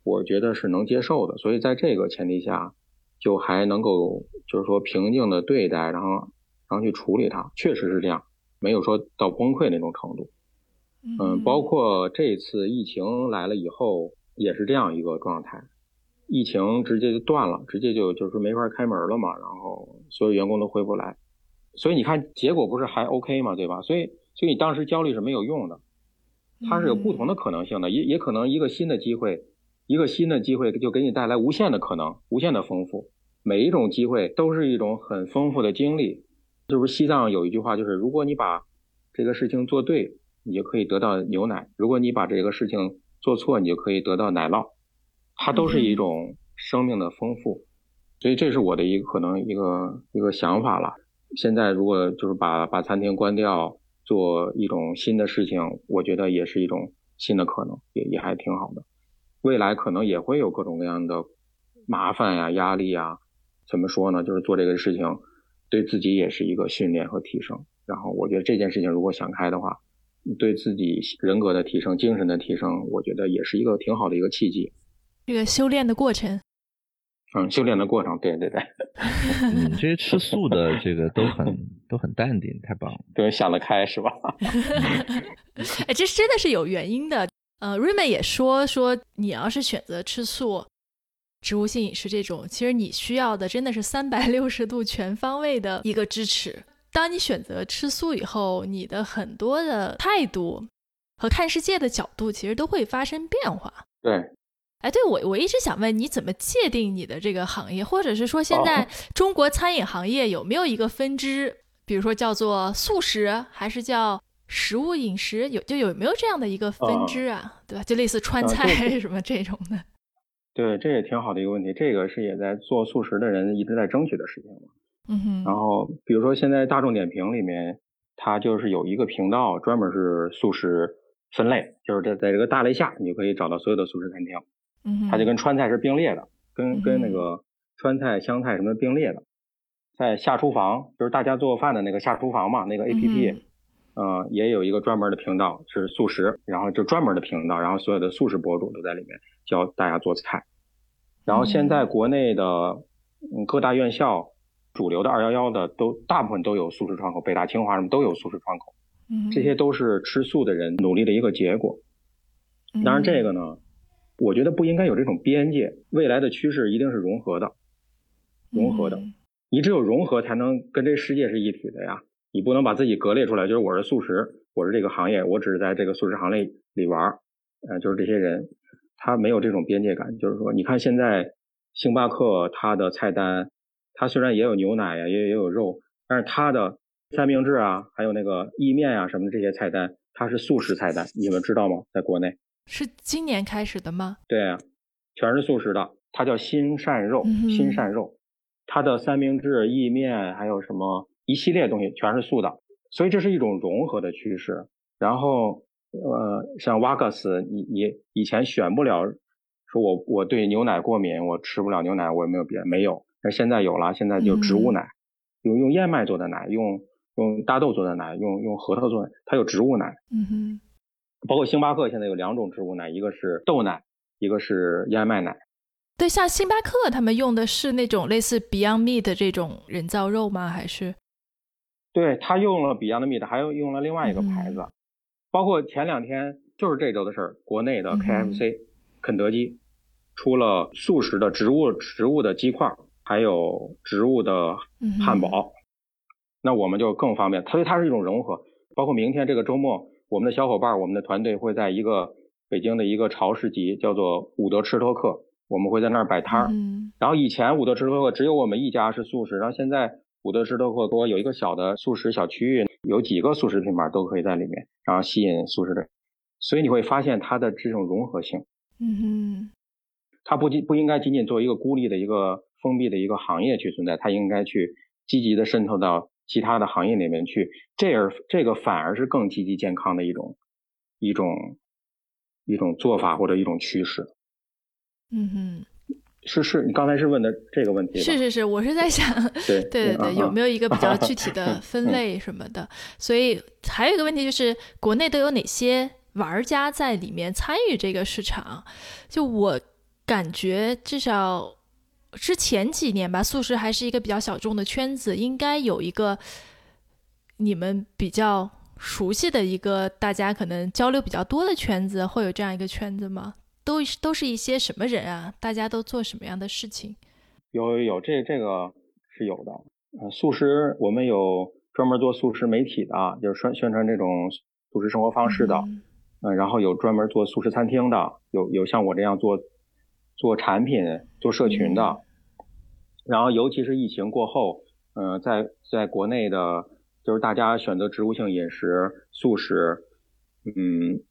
我觉得是能接受的。所以在这个前提下，就还能够就是说平静的对待，然后然后去处理它，确实是这样，没有说到崩溃那种程度。嗯，包括这次疫情来了以后，也是这样一个状态。疫情直接就断了，直接就就是没法开门了嘛，然后所有员工都回不来，所以你看结果不是还 OK 嘛，对吧？所以所以你当时焦虑是没有用的，它是有不同的可能性的，也也可能一个新的机会，一个新的机会就给你带来无限的可能，无限的丰富。每一种机会都是一种很丰富的经历。就是西藏有一句话，就是如果你把这个事情做对，你就可以得到牛奶；如果你把这个事情做错，你就可以得到奶酪。它都是一种生命的丰富，所以这是我的一个可能一个一个想法了。现在如果就是把把餐厅关掉，做一种新的事情，我觉得也是一种新的可能，也也还挺好的。未来可能也会有各种各样的麻烦呀、压力呀。怎么说呢？就是做这个事情，对自己也是一个训练和提升。然后我觉得这件事情如果想开的话，对自己人格的提升、精神的提升，我觉得也是一个挺好的一个契机。这个修炼的过程，嗯，修炼的过程，对对对，嗯，这些吃素的这个都很都很淡定，太棒了，对，想得开是吧？哎，这真的是有原因的。呃，瑞美也说说，你要是选择吃素、植物性饮食这种，其实你需要的真的是三百六十度全方位的一个支持。当你选择吃素以后，你的很多的态度和看世界的角度，其实都会发生变化。对。哎，对我我一直想问你怎么界定你的这个行业，或者是说现在中国餐饮行业有没有一个分支，比如说叫做素食，还是叫食物饮食，有就有没有这样的一个分支啊？对吧？就类似川菜什么这种的。对，这也挺好的一个问题，这个是也在做素食的人一直在争取的事情嘛。嗯哼。然后比如说现在大众点评里面，它就是有一个频道专门是素食分类，就是在在这个大类下，你就可以找到所有的素食餐厅。嗯，它就跟川菜是并列的，跟跟那个川菜、湘菜什么并列的，在下厨房就是大家做饭的那个下厨房嘛，那个 A P P，呃，也有一个专门的频道是素食，然后就专门的频道，然后所有的素食博主都在里面教大家做菜。然后现在国内的各大院校主流的二幺幺的都大部分都有素食窗口，北大清华什么都有素食窗口，这些都是吃素的人努力的一个结果。当然这个呢。我觉得不应该有这种边界，未来的趋势一定是融合的，融合的。你只有融合，才能跟这世界是一体的呀。你不能把自己割裂出来，就是我是素食，我是这个行业，我只是在这个素食行业里玩儿，呃，就是这些人，他没有这种边界感。就是说，你看现在星巴克它的菜单，它虽然也有牛奶呀，也也有肉，但是它的三明治啊，还有那个意面啊什么的这些菜单，它是素食菜单，你们知道吗？在国内。是今年开始的吗？对啊，全是素食的。它叫新善肉，新善肉，它的三明治、意面还有什么一系列东西全是素的，所以这是一种融合的趋势。然后，呃，像瓦格斯，你你以前选不了，说我我对牛奶过敏，我吃不了牛奶，我有没有别没有？那现在有了，现在就植物奶，用用燕麦做的奶，用用大豆做的奶，用用核桃做的，它有植物奶。嗯哼。包括星巴克现在有两种植物奶，一个是豆奶，一个是燕麦奶。对，像星巴克他们用的是那种类似 Beyond Meat 这种人造肉吗？还是？对他用了 Beyond Meat，还有用了另外一个牌子。包括前两天就是这周的事儿，国内的 KFC、肯德基出了素食的植物植物的鸡块，还有植物的汉堡。那我们就更方便，所以它是一种融合。包括明天这个周末。我们的小伙伴，我们的团队会在一个北京的一个超市集，叫做伍德吃托克，我们会在那儿摆摊儿。嗯。然后以前伍德吃托克只有我们一家是素食，然后现在伍德吃托克多有一个小的素食小区域，有几个素食品牌都可以在里面，然后吸引素食的。所以你会发现它的这种融合性。嗯哼。它不仅不应该仅仅作为一个孤立的一个封闭的一个行业去存在，它应该去积极的渗透到。其他的行业里面去，这而这个反而是更积极健康的一种一种一种做法或者一种趋势。嗯哼，是是，你刚才是问的这个问题。是是是，我是在想，对对对对，有没有一个比较具体的分类什么的？所以还有一个问题就是，国内都有哪些玩家在里面参与这个市场？就我感觉，至少。之前几年吧，素食还是一个比较小众的圈子，应该有一个你们比较熟悉的一个大家可能交流比较多的圈子，会有这样一个圈子吗？都都是一些什么人啊？大家都做什么样的事情？有有有，这这个是有的。呃，素食我们有专门做素食媒体的，就是宣宣传这种素食生活方式的。嗯，然后有专门做素食餐厅的，有有像我这样做。做产品、做社群的，然后尤其是疫情过后，嗯，在在国内的，就是大家选择植物性饮食、素食，嗯，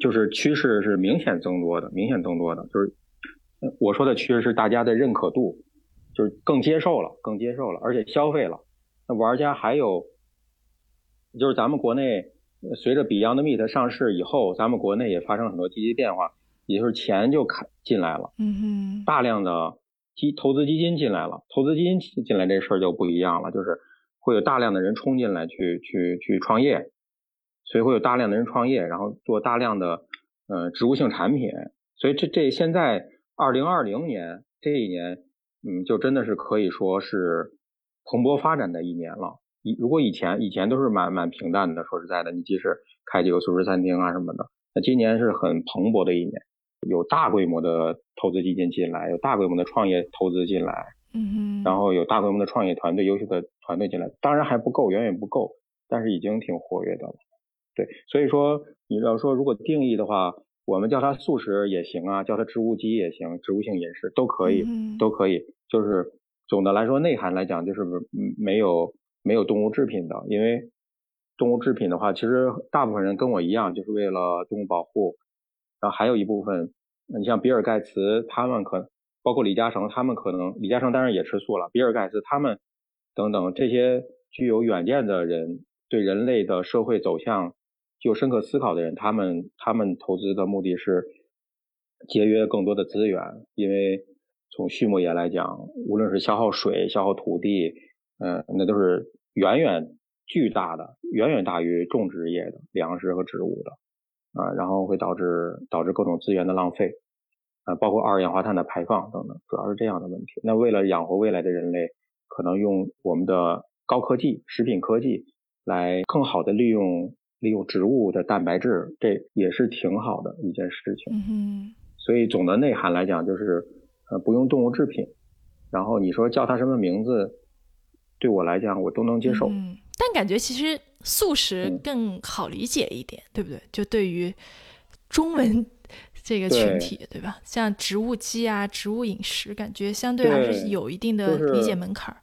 就是趋势是明显增多的，明显增多的，就是我说的趋势是大家的认可度，就是更接受了，更接受了，而且消费了。那玩家还有，就是咱们国内随着 Beyond Meat 上市以后，咱们国内也发生很多积极变化，也就是钱就开进来了，嗯哼，大量的基投资基金进来了，投资基金进来这事儿就不一样了，就是会有大量的人冲进来去去去创业，所以会有大量的人创业，然后做大量的呃植物性产品，所以这这现在二零二零年这一年，嗯，就真的是可以说是。蓬勃发展的一年了，以如果以前以前都是蛮蛮平淡的，说实在的，你即使开几个素食餐厅啊什么的，那今年是很蓬勃的一年，有大规模的投资基金进来，有大规模的创业投资进来，嗯然后有大规模的创业团队、优秀的团队进来，当然还不够，远远不够，但是已经挺活跃的了。对，所以说你要说如果定义的话，我们叫它素食也行啊，叫它植物基也行，植物性饮食都可以，都可以，就是。总的来说，内涵来讲就是没有没有动物制品的，因为动物制品的话，其实大部分人跟我一样，就是为了动物保护。然后还有一部分，你像比尔盖茨他们可，包括李嘉诚他们可能，李嘉诚当然也吃素了，比尔盖茨他们等等这些具有远见的人，对人类的社会走向具有深刻思考的人，他们他们投资的目的是节约更多的资源，因为。从畜牧业来讲，无论是消耗水、消耗土地，嗯，那都是远远巨大的，远远大于种植业的粮食和植物的，啊，然后会导致导致各种资源的浪费，啊，包括二氧化碳的排放等等，主要是这样的问题。那为了养活未来的人类，可能用我们的高科技、食品科技来更好的利用利用植物的蛋白质，这也是挺好的一件事情。嗯所以总的内涵来讲，就是。呃，不用动物制品，然后你说叫它什么名字，对我来讲我都能接受。嗯，但感觉其实素食更好理解一点，对不对？就对于中文这个群体，对吧？像植物基啊、植物饮食，感觉相对还是有一定的理解门槛。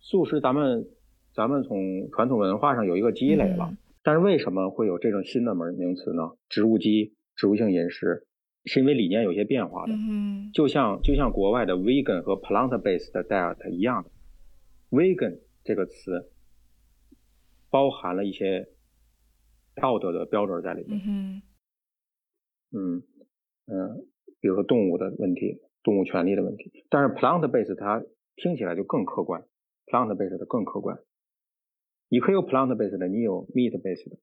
素食咱们咱们从传统文化上有一个积累了，但是为什么会有这种新的门名词呢？植物基、植物性饮食。是因为理念有些变化的，嗯就像就像国外的 vegan 和 plant-based diet 一样的，vegan 这个词包含了一些道德的标准在里面。嗯嗯嗯，比如说动物的问题，动物权利的问题。但是 plant-based 它听起来就更客观，plant-based 的更客观。你可以有 plant-based 的，你有 meat-based 的，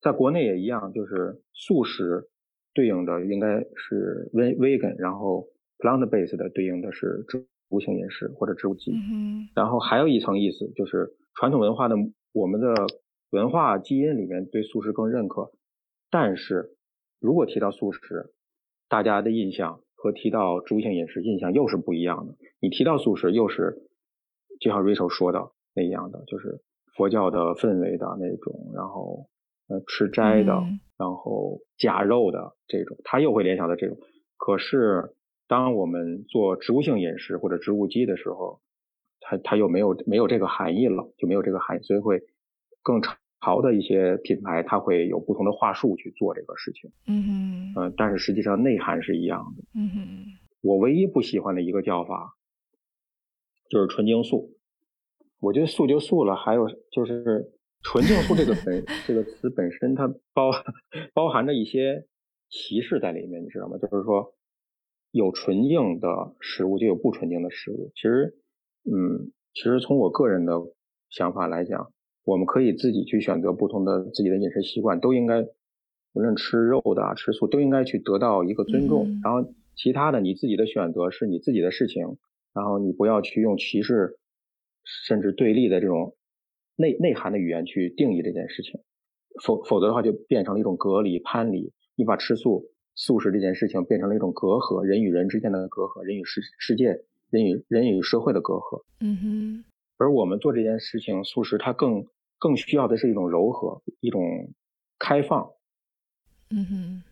在国内也一样，就是素食。对应的应该是 vegan，然后 plant-based 的对应的是植物性饮食或者植物基。然后还有一层意思就是传统文化的我们的文化基因里面对素食更认可，但是如果提到素食，大家的印象和提到植物性饮食印象又是不一样的。你提到素食，又是就像 Rachel 说的那样的，就是佛教的氛围的那种，然后呃吃斋的。然后假肉的这种，他又会联想到这种。可是，当我们做植物性饮食或者植物基的时候，它它又没有没有这个含义了，就没有这个含义，所以会更潮的一些品牌，它会有不同的话术去做这个事情。嗯嗯，但是实际上内涵是一样的。嗯哼，我唯一不喜欢的一个叫法就是纯净素。我觉得素就素了，还有就是。纯净素这个本这个词本身，它包包含着一些歧视在里面，你知道吗？就是说，有纯净的食物，就有不纯净的食物。其实，嗯，其实从我个人的想法来讲，我们可以自己去选择不同的自己的饮食习惯，都应该，无论吃肉的、啊吃素，都应该去得到一个尊重。然后，其他的你自己的选择是你自己的事情，然后你不要去用歧视甚至对立的这种。内内涵的语言去定义这件事情，否否则的话就变成了一种隔离攀离。你把吃素素食这件事情变成了一种隔阂，人与人之间的隔阂，人与世世界，人与人与社会的隔阂。嗯哼。而我们做这件事情，素食它更更需要的是一种柔和，一种开放。嗯哼。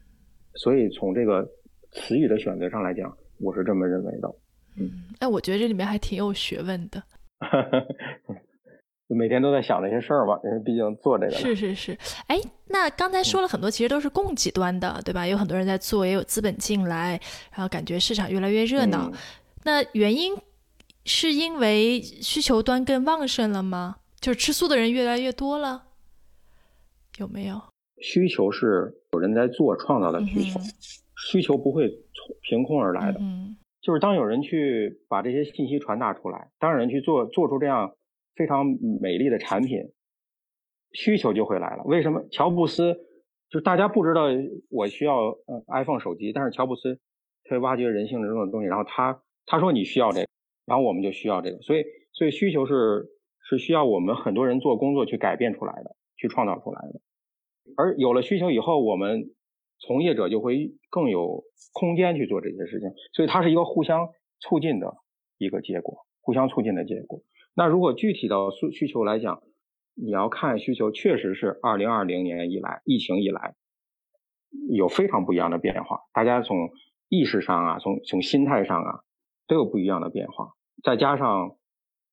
所以从这个词语的选择上来讲，我是这么认为的。嗯，哎，我觉得这里面还挺有学问的。每天都在想这些事儿嘛，因为毕竟做这个。是是是，哎，那刚才说了很多，其实都是供给端的，对吧？有很多人在做，也有资本进来，然后感觉市场越来越热闹。那原因是因为需求端更旺盛了吗？就是吃素的人越来越多了，有没有？需求是有人在做创造的需求，需求不会凭空而来的。嗯，就是当有人去把这些信息传达出来，当有人去做做出这样。非常美丽的产品，需求就会来了。为什么乔布斯就大家不知道我需要呃 iPhone 手机，但是乔布斯他挖掘人性的这种东西，然后他他说你需要这个，然后我们就需要这个。所以所以需求是是需要我们很多人做工作去改变出来的，去创造出来的。而有了需求以后，我们从业者就会更有空间去做这些事情。所以它是一个互相促进的一个结果，互相促进的结果。那如果具体到需需求来讲，你要看需求，确实是二零二零年以来，疫情以来，有非常不一样的变化。大家从意识上啊，从从心态上啊，都有不一样的变化。再加上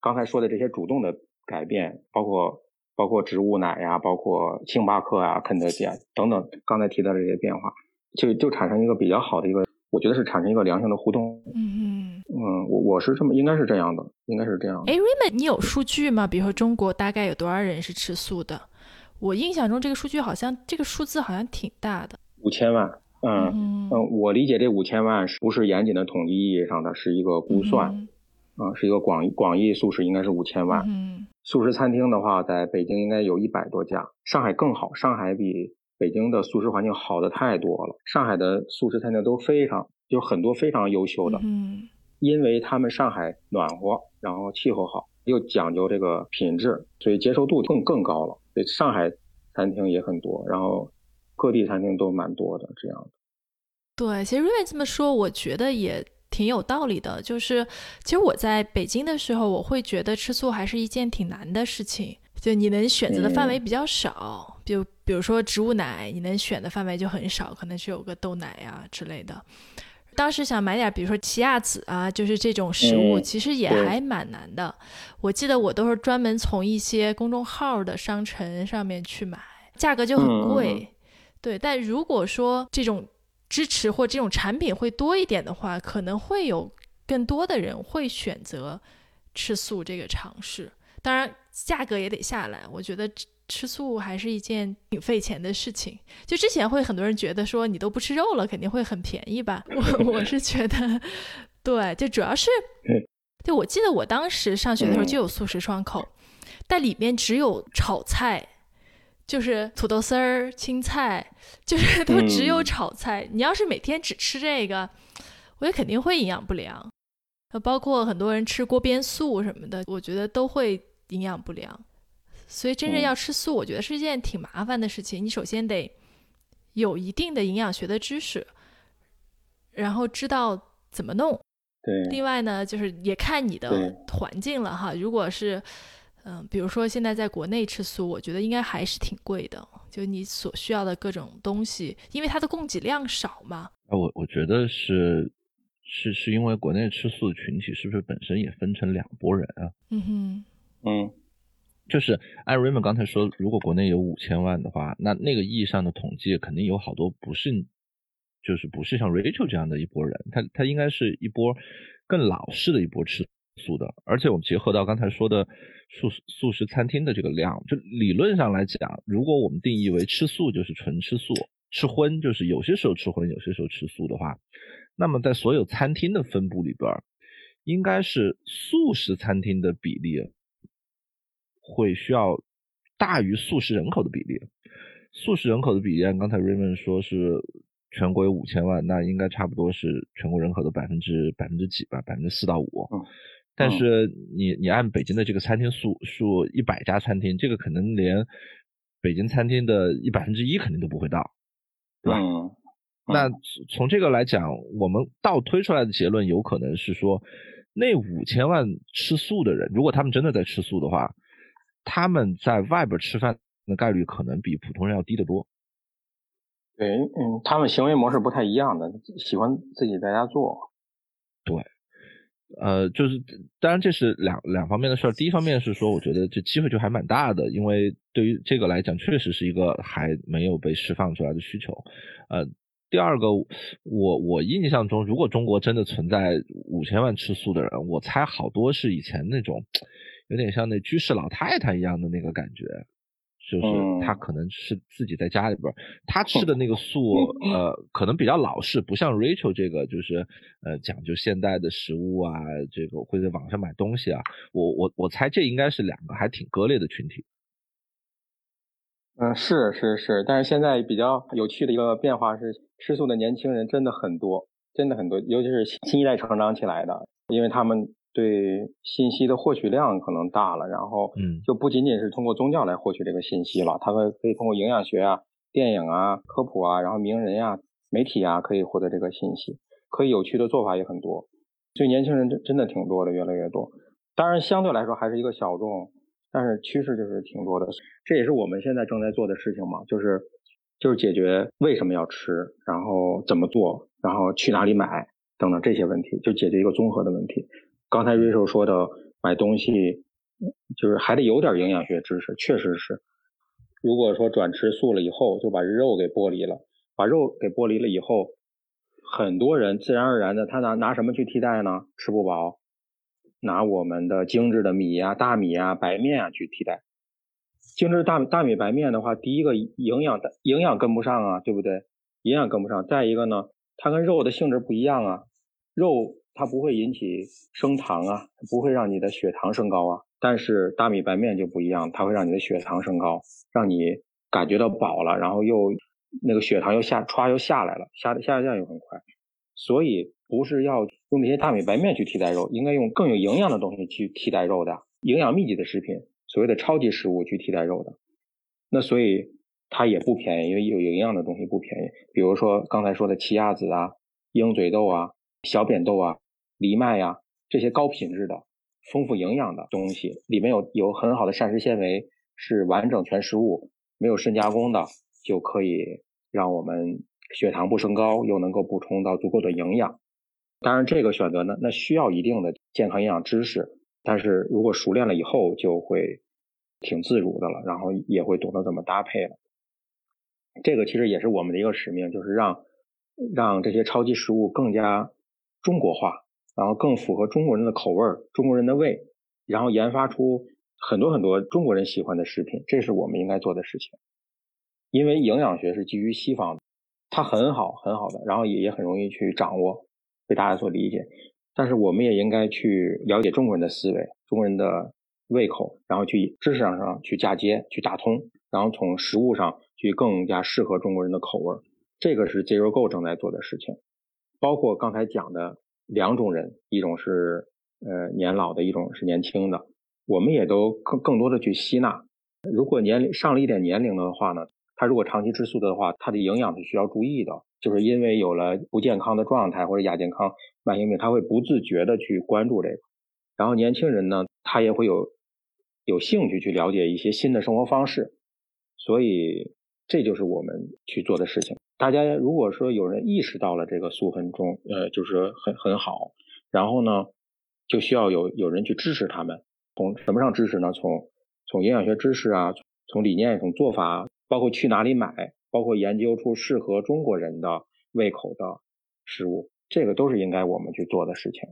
刚才说的这些主动的改变，包括包括植物奶呀，包括星巴克啊、肯德基啊等等，刚才提到的这些变化，就就产生一个比较好的一个。我觉得是产生一个良性的互动。嗯嗯嗯，我我是这么，应该是这样的，应该是这样的。哎，Raymond，你有数据吗？比如说中国大概有多少人是吃素的？我印象中这个数据好像这个数字好像挺大的，五千万。嗯嗯，我理解这五千万是不是严谨的统计意义上的是一个估算？啊，是一个广广义素食应该是五千万。嗯，素食餐厅的话，在北京应该有一百多家，上海更好，上海比。北京的素食环境好的太多了，上海的素食餐厅都非常有很多非常优秀的，嗯，因为他们上海暖和，然后气候好，又讲究这个品质，所以接受度更更高了。所以上海餐厅也很多，然后各地餐厅都蛮多的这样的。对，其实瑞瑞这么说，我觉得也挺有道理的。就是其实我在北京的时候，我会觉得吃素还是一件挺难的事情，就你能选择的范围比较少。就比如说植物奶，你能选的范围就很少，可能是有个豆奶呀之类的。当时想买点，比如说奇亚籽啊，就是这种食物，其实也还蛮难的。我记得我都是专门从一些公众号的商城上面去买，价格就很贵。对，但如果说这种支持或这种产品会多一点的话，可能会有更多的人会选择吃素这个尝试。当然，价格也得下来。我觉得。吃素还是一件挺费钱的事情。就之前会很多人觉得说你都不吃肉了，肯定会很便宜吧？我我是觉得，对，就主要是，就我记得我当时上学的时候就有素食窗口，但里面只有炒菜，就是土豆丝儿、青菜，就是 都只有炒菜。你要是每天只吃这个，我觉得肯定会营养不良。包括很多人吃锅边素什么的，我觉得都会营养不良。所以真正要吃素，我觉得是一件挺麻烦的事情。你首先得有一定的营养学的知识，然后知道怎么弄。对。另外呢，就是也看你的环境了哈。如果是嗯，比如说现在在国内吃素，我觉得应该还是挺贵的。就你所需要的各种东西，因为它的供给量少嘛。啊，我我觉得是是是因为国内吃素的群体是不是本身也分成两拨人啊？嗯哼，嗯。就是按 Raymond 刚才说，如果国内有五千万的话，那那个意义上的统计肯定有好多不是，就是不是像 Rachel 这样的一拨人，他他应该是一波更老式的一波吃素的，而且我们结合到刚才说的素素食餐厅的这个量，就理论上来讲，如果我们定义为吃素就是纯吃素，吃荤就是有些时候吃荤，有些时候吃素的话，那么在所有餐厅的分布里边，应该是素食餐厅的比例。会需要大于素食人口的比例，素食人口的比例，按刚才 Raymond 说是全国有五千万，那应该差不多是全国人口的百分之百分之几吧，百分之四到五。嗯。但是你你按北京的这个餐厅数数一百家餐厅，这个可能连北京餐厅的一百分之一肯定都不会到，对吧？嗯。那从这个来讲，我们倒推出来的结论有可能是说，那五千万吃素的人，如果他们真的在吃素的话。他们在外边吃饭的概率可能比普通人要低得多。对，嗯，他们行为模式不太一样的，喜欢自己在家做。对，呃，就是当然这是两两方面的事儿。第一方面是说，我觉得这机会就还蛮大的，因为对于这个来讲，确实是一个还没有被释放出来的需求。呃，第二个，我我印象中，如果中国真的存在五千万吃素的人，我猜好多是以前那种有点像那居士老太太一样的那个感觉。就是他可能是自己在家里边，他吃的那个素，呃，可能比较老式，不像 Rachel 这个，就是呃讲究现代的食物啊，这个会在网上买东西啊。我我我猜这应该是两个还挺割裂的群体。嗯，是是是，但是现在比较有趣的一个变化是，吃素的年轻人真的很多，真的很多，尤其是新一代成长起来的，因为他们。对信息的获取量可能大了，然后嗯，就不仅仅是通过宗教来获取这个信息了，他们可以通过营养学啊、电影啊、科普啊，然后名人呀、媒体啊，可以获得这个信息。可以有趣的做法也很多，所以年轻人真真的挺多的，越来越多。当然相对来说还是一个小众，但是趋势就是挺多的。这也是我们现在正在做的事情嘛，就是就是解决为什么要吃，然后怎么做，然后去哪里买等等这些问题，就解决一个综合的问题。刚才瑞兽说的买东西，就是还得有点营养学知识，确实是。如果说转吃素了以后，就把肉给剥离了，把肉给剥离了以后，很多人自然而然的，他拿拿什么去替代呢？吃不饱，拿我们的精致的米呀、大米呀、白面啊去替代。精致大大米白面的话，第一个营养的营养跟不上啊，对不对？营养跟不上。再一个呢，它跟肉的性质不一样啊，肉。它不会引起升糖啊，不会让你的血糖升高啊。但是大米白面就不一样，它会让你的血糖升高，让你感觉到饱了，然后又那个血糖又下歘又下来了，下下降又很快。所以不是要用那些大米白面去替代肉，应该用更有营养的东西去替代肉的，营养密集的食品，所谓的超级食物去替代肉的。那所以它也不便宜，因为有营养的东西不便宜。比如说刚才说的奇亚籽啊、鹰嘴豆啊。小扁豆啊、藜麦呀，这些高品质的、丰富营养的东西，里面有有很好的膳食纤维，是完整全食物，没有深加工的，就可以让我们血糖不升高，又能够补充到足够的营养。当然，这个选择呢，那需要一定的健康营养知识，但是如果熟练了以后，就会挺自如的了，然后也会懂得怎么搭配了。这个其实也是我们的一个使命，就是让让这些超级食物更加。中国化，然后更符合中国人的口味儿、中国人的胃，然后研发出很多很多中国人喜欢的食品，这是我们应该做的事情。因为营养学是基于西方的，它很好很好的，然后也也很容易去掌握，被大家所理解。但是我们也应该去了解中国人的思维、中国人的胃口，然后去知识上上去嫁接、去打通，然后从食物上去更加适合中国人的口味儿。这个是 Zero Go 正在做的事情。包括刚才讲的两种人，一种是呃年老的，一种是年轻的，我们也都更更多的去吸纳。如果年龄上了一点年龄的话呢，他如果长期吃素的话，他的营养是需要注意的，就是因为有了不健康的状态或者亚健康、慢性病，他会不自觉的去关注这个。然后年轻人呢，他也会有有兴趣去了解一些新的生活方式，所以这就是我们去做的事情。大家如果说有人意识到了这个素很重，呃，就是很很好，然后呢，就需要有有人去支持他们。从什么上支持呢？从从营养学知识啊，从理念、从做法，包括去哪里买，包括研究出适合中国人的胃口的食物，这个都是应该我们去做的事情。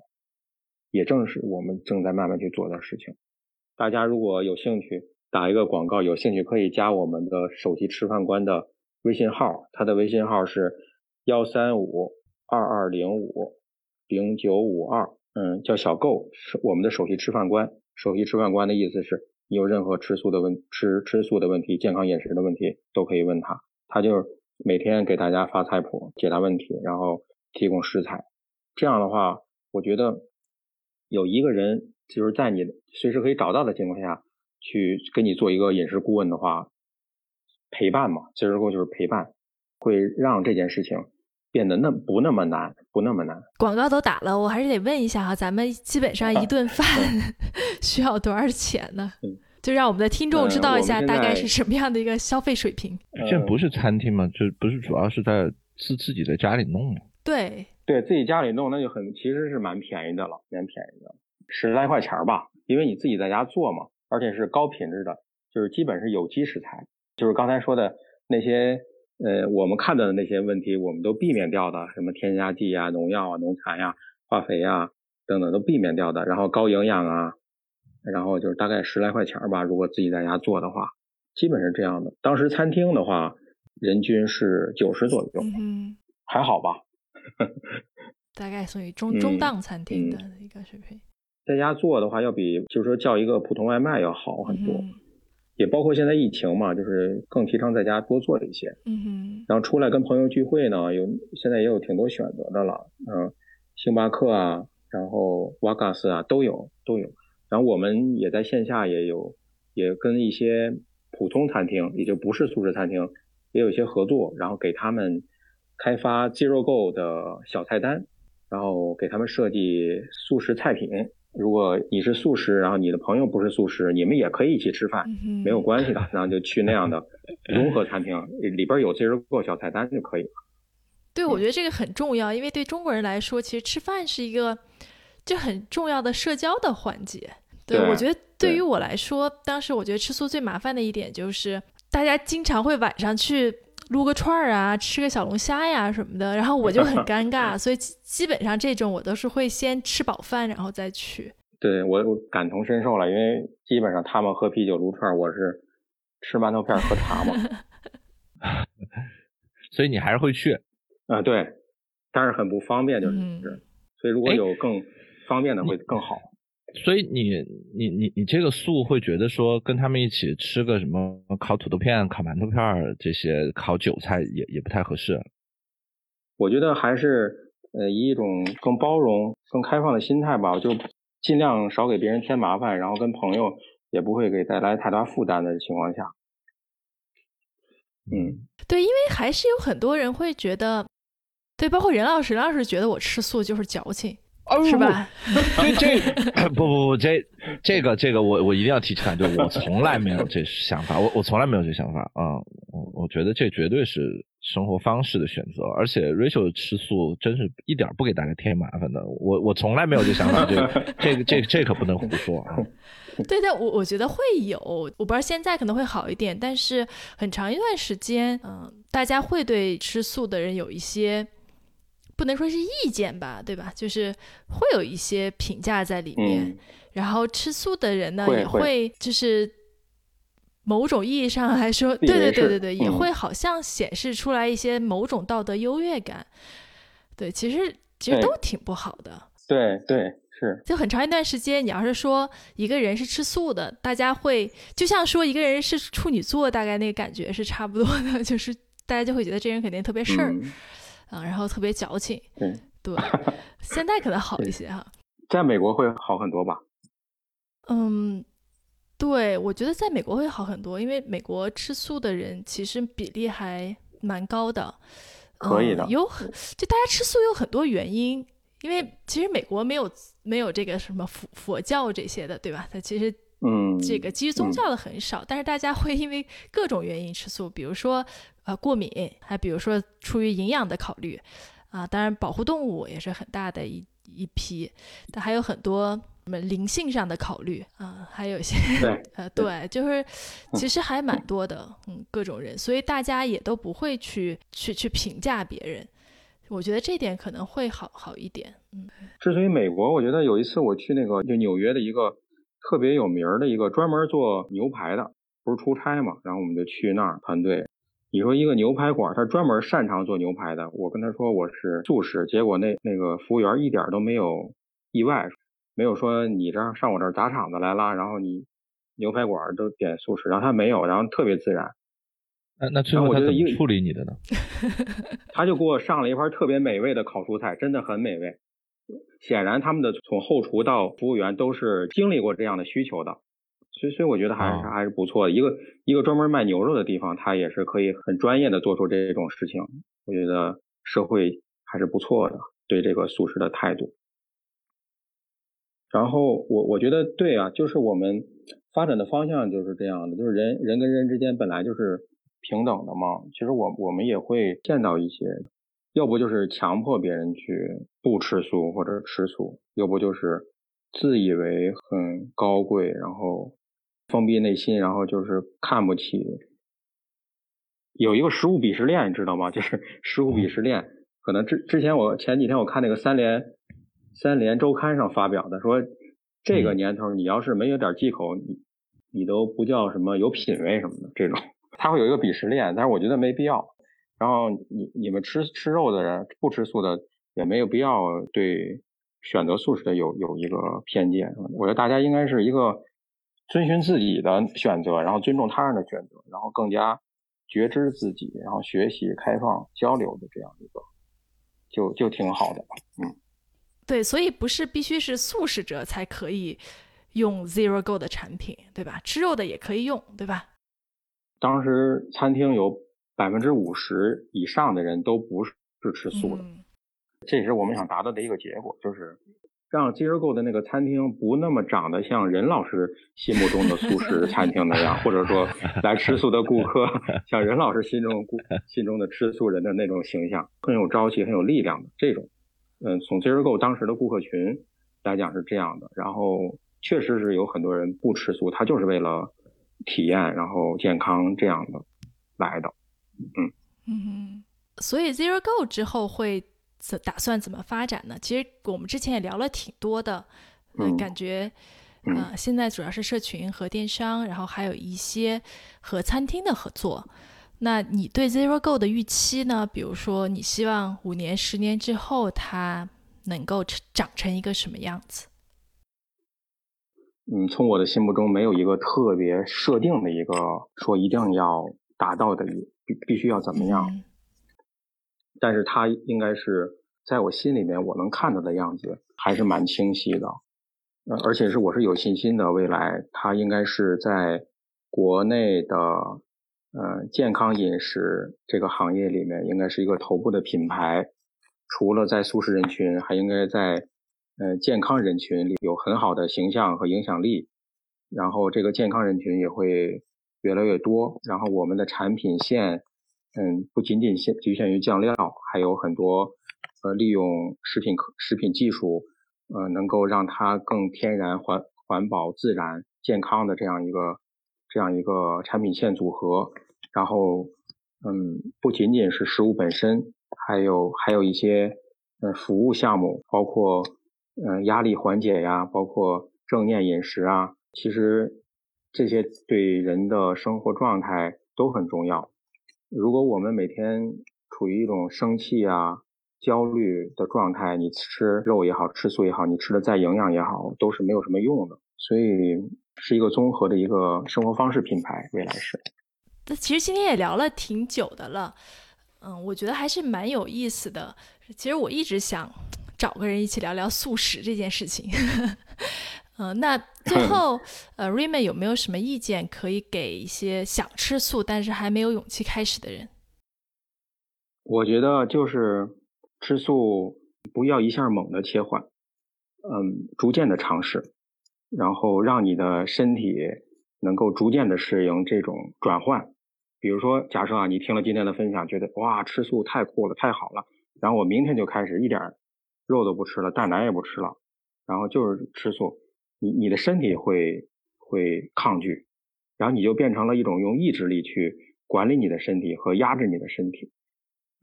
也正是我们正在慢慢去做的事情。大家如果有兴趣，打一个广告，有兴趣可以加我们的首席吃饭官的。微信号，他的微信号是幺三五二二零五零九五二，嗯，叫小购，是我们的首席吃饭官。首席吃饭官的意思是，你有任何吃素的问吃吃素的问题、健康饮食的问题，都可以问他。他就每天给大家发菜谱、解答问题，然后提供食材。这样的话，我觉得有一个人就是在你随时可以找到的情况下去给你做一个饮食顾问的话。陪伴嘛，其实够就是陪伴，会让这件事情变得那不那么难，不那么难。广告都打了，我还是得问一下哈，咱们基本上一顿饭 需要多少钱呢？就让我们的听众知道一下，大概是什么样的一个消费水平。这不是餐厅嘛？就不是主要是在自自己在家里弄嘛？对，对自己家里弄那就很，其实是蛮便宜的了，蛮便宜的，十来块钱吧，因为你自己在家做嘛，而且是高品质的，就是基本是有机食材，就是刚才说的那些，呃，我们看到的那些问题，我们都避免掉的，什么添加剂啊、农药啊、农残呀、化肥呀等等都避免掉的，然后高营养啊，然后就是大概十来块钱吧，如果自己在家做的话，基本是这样的。当时餐厅的话，人均是九十左右，嗯，还好吧。大概属于 中中档餐厅的一个水平，在家做的话，要比就是说叫一个普通外卖要好很多，也包括现在疫情嘛，就是更提倡在家多做一些。嗯哼，然后出来跟朋友聚会呢，有现在也有挺多选择的了，嗯，星巴克啊，然后瓦嘎斯啊都有都有。然后我们也在线下也有，也跟一些普通餐厅，也就不是素食餐厅，也有一些合作，然后给他们。开发 Zero Go 的小菜单，然后给他们设计素食菜品。如果你是素食，然后你的朋友不是素食，你们也可以一起吃饭，没有关系的。然后就去那样的 融合餐厅，里边有 Zero Go 小菜单就可以了。对，我觉得这个很重要，因为对中国人来说，其实吃饭是一个就很重要的社交的环节。对，我觉得对于我来说，当时我觉得吃素最麻烦的一点就是，大家经常会晚上去。撸个串儿啊，吃个小龙虾呀什么的，然后我就很尴尬，所以基本上这种我都是会先吃饱饭然后再去。对我我感同身受了，因为基本上他们喝啤酒撸串儿，我是吃馒头片喝茶嘛，所以你还是会去。啊，对，但是很不方便，就是，所以如果有更方便的会更好。所以你你你你这个素会觉得说跟他们一起吃个什么烤土豆片、烤馒头片这些烤韭菜也也不太合适。我觉得还是呃以一种更包容、更开放的心态吧，就尽量少给别人添麻烦，然后跟朋友也不会给带来太大负担的情况下。嗯，对，因为还是有很多人会觉得，对，包括任老师，任老师觉得我吃素就是矫情。是吧？这这 不不不，这这个这个我我一定要提出来，就 我从来没有这想法，我我从来没有这想法啊，我我觉得这绝对是生活方式的选择，而且 Rachel 吃素真是一点不给大家添麻烦的，我我从来没有这想法，这这个这这可不能胡说啊。对的，我我觉得会有，我不知道现在可能会好一点，但是很长一段时间，嗯，大家会对吃素的人有一些。不能说是意见吧，对吧？就是会有一些评价在里面，然后吃素的人呢，也会就是某种意义上来说，对对对对对，也会好像显示出来一些某种道德优越感。对，其实其实都挺不好的。对对是。就很长一段时间，你要是说一个人是吃素的，大家会就像说一个人是处女座，大概那个感觉是差不多的，就是大家就会觉得这人肯定特别事儿。啊，然后特别矫情，对对，现在可能好一些哈，在美国会好很多吧？嗯，对，我觉得在美国会好很多，因为美国吃素的人其实比例还蛮高的，可以的。有很就大家吃素有很多原因，因为其实美国没有没有这个什么佛佛教这些的，对吧？它其实。嗯，这个基于宗教的很少，但是大家会因为各种原因吃素，比如说呃过敏，还比如说出于营养的考虑，啊，当然保护动物也是很大的一一批，但还有很多什么灵性上的考虑啊，还有一些 呃对，就是其实还蛮多的，嗯，各种人，所以大家也都不会去去去评价别人，我觉得这点可能会好好一点，嗯。之所以美国，我觉得有一次我去那个就纽约的一个。特别有名儿的一个专门做牛排的，不是出差嘛，然后我们就去那儿团队。你说一个牛排馆，他专门擅长做牛排的，我跟他说我是素食，结果那那个服务员一点都没有意外，没有说你这上我这儿砸场子来了，然后你牛排馆都点素食，然后他没有，然后特别自然。那那最后他怎么处理你的呢？他就给我上了一盘特别美味的烤蔬菜，真的很美味。显然，他们的从后厨到服务员都是经历过这样的需求的，所以所以我觉得还是还是不错的。一个一个专门卖牛肉的地方，他也是可以很专业的做出这种事情。我觉得社会还是不错的，对这个素食的态度。然后我我觉得对啊，就是我们发展的方向就是这样的，就是人人跟人之间本来就是平等的嘛。其实我我们也会见到一些。要不就是强迫别人去不吃素或者吃素，要不就是自以为很高贵，然后封闭内心，然后就是看不起。有一个食物鄙视链，你知道吗？就是 食物鄙视链。可能之之前我前几天我看那个三联三联周刊上发表的，说这个年头你要是没有点忌口，你你都不叫什么有品位什么的这种。他会有一个鄙视链，但是我觉得没必要。然后你你们吃吃肉的人，不吃素的也没有必要对选择素食的有有一个偏见。我觉得大家应该是一个遵循自己的选择，然后尊重他人的选择，然后更加觉知自己，然后学习、开放、交流的这样一个，就就挺好的。嗯，对，所以不是必须是素食者才可以用 Zero Go 的产品，对吧？吃肉的也可以用，对吧？当时餐厅有。百分之五十以上的人都不是吃素的，这也是我们想达到的一个结果，就是让 Zero Go 的那个餐厅不那么长得像任老师心目中的素食餐厅那样，或者说来吃素的顾客像任老师心中顾心中的吃素人的那种形象，很有朝气、很有力量的这种。嗯，从 Zero Go 当时的顾客群来讲是这样的，然后确实是有很多人不吃素，他就是为了体验然后健康这样的来的。嗯嗯，所以 Zero Go 之后会怎打算怎么发展呢？其实我们之前也聊了挺多的，嗯，感觉，呃，现在主要是社群和电商，然后还有一些和餐厅的合作。那你对 Zero Go 的预期呢？比如说，你希望五年、十年之后它能够成长成一个什么样子？嗯，从我的心目中没有一个特别设定的一个说一定要达到的一。必必须要怎么样？但是他应该是在我心里面我能看到的样子，还是蛮清晰的。呃，而且是我是有信心的，未来他应该是在国内的呃健康饮食这个行业里面，应该是一个头部的品牌。除了在素食人群，还应该在呃健康人群里有很好的形象和影响力。然后这个健康人群也会。越来越多，然后我们的产品线，嗯，不仅仅限局限于酱料，还有很多，呃，利用食品科食品技术，呃，能够让它更天然、环环保、自然、健康的这样一个这样一个产品线组合。然后，嗯，不仅仅是食物本身，还有还有一些，呃，服务项目，包括，嗯，压力缓解呀，包括正念饮食啊，其实。这些对人的生活状态都很重要。如果我们每天处于一种生气啊、焦虑的状态，你吃肉也好吃素也好，你吃的再营养也好，都是没有什么用的。所以是一个综合的一个生活方式品牌，未来是。那其实今天也聊了挺久的了，嗯，我觉得还是蛮有意思的。其实我一直想找个人一起聊聊素食这件事情。嗯，那最 后，呃，Raymond 有没有什么意见可以给一些想吃素但是还没有勇气开始的人？我觉得就是吃素不要一下猛的切换，嗯，逐渐的尝试，然后让你的身体能够逐渐的适应这种转换。比如说，假设啊，你听了今天的分享，觉得哇，吃素太酷了，太好了，然后我明天就开始一点肉都不吃了，蛋奶也不吃了，然后就是吃素。你你的身体会会抗拒，然后你就变成了一种用意志力去管理你的身体和压制你的身体。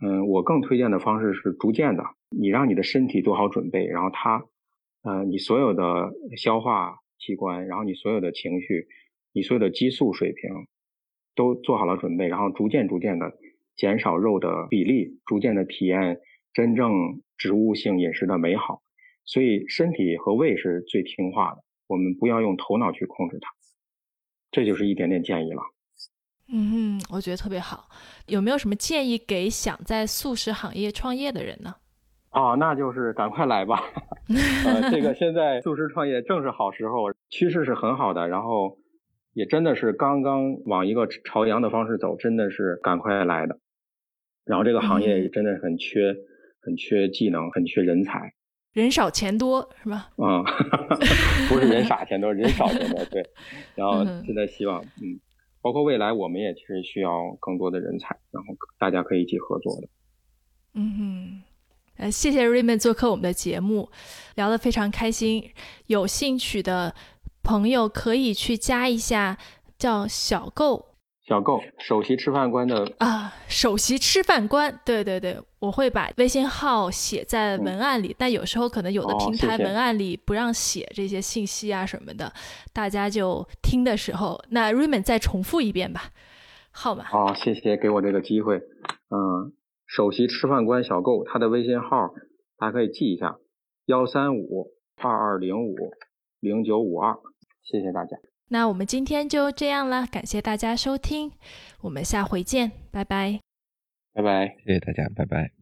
嗯，我更推荐的方式是逐渐的，你让你的身体做好准备，然后它，呃，你所有的消化器官，然后你所有的情绪，你所有的激素水平都做好了准备，然后逐渐逐渐的减少肉的比例，逐渐的体验真正植物性饮食的美好。所以身体和胃是最听话的。我们不要用头脑去控制它，这就是一点点建议了。嗯，我觉得特别好。有没有什么建议给想在素食行业创业的人呢？哦，那就是赶快来吧。呃，这个现在素食创业正是好时候，趋势是很好的，然后也真的是刚刚往一个朝阳的方式走，真的是赶快来的。然后这个行业真的很缺，很缺技能，很缺人才。人少钱多是吧？嗯，不是人傻钱多，人少钱多。对，然后现在希望，嗯，包括未来，我们也其实需要更多的人才，然后大家可以一起合作的。嗯哼，呃，谢谢 Raymond 做客我们的节目，聊得非常开心。有兴趣的朋友可以去加一下，叫小购。小购首席吃饭官的啊，首席吃饭官，对对对，我会把微信号写在文案里，但有时候可能有的平台文案里不让写这些信息啊什么的，大家就听的时候，那 Raymond 再重复一遍吧，号码。好，谢谢给我这个机会。嗯，首席吃饭官小购，他的微信号大家可以记一下：幺三五二二零五零九五二。谢谢大家。那我们今天就这样了，感谢大家收听，我们下回见，拜拜，拜拜，谢谢大家，拜拜。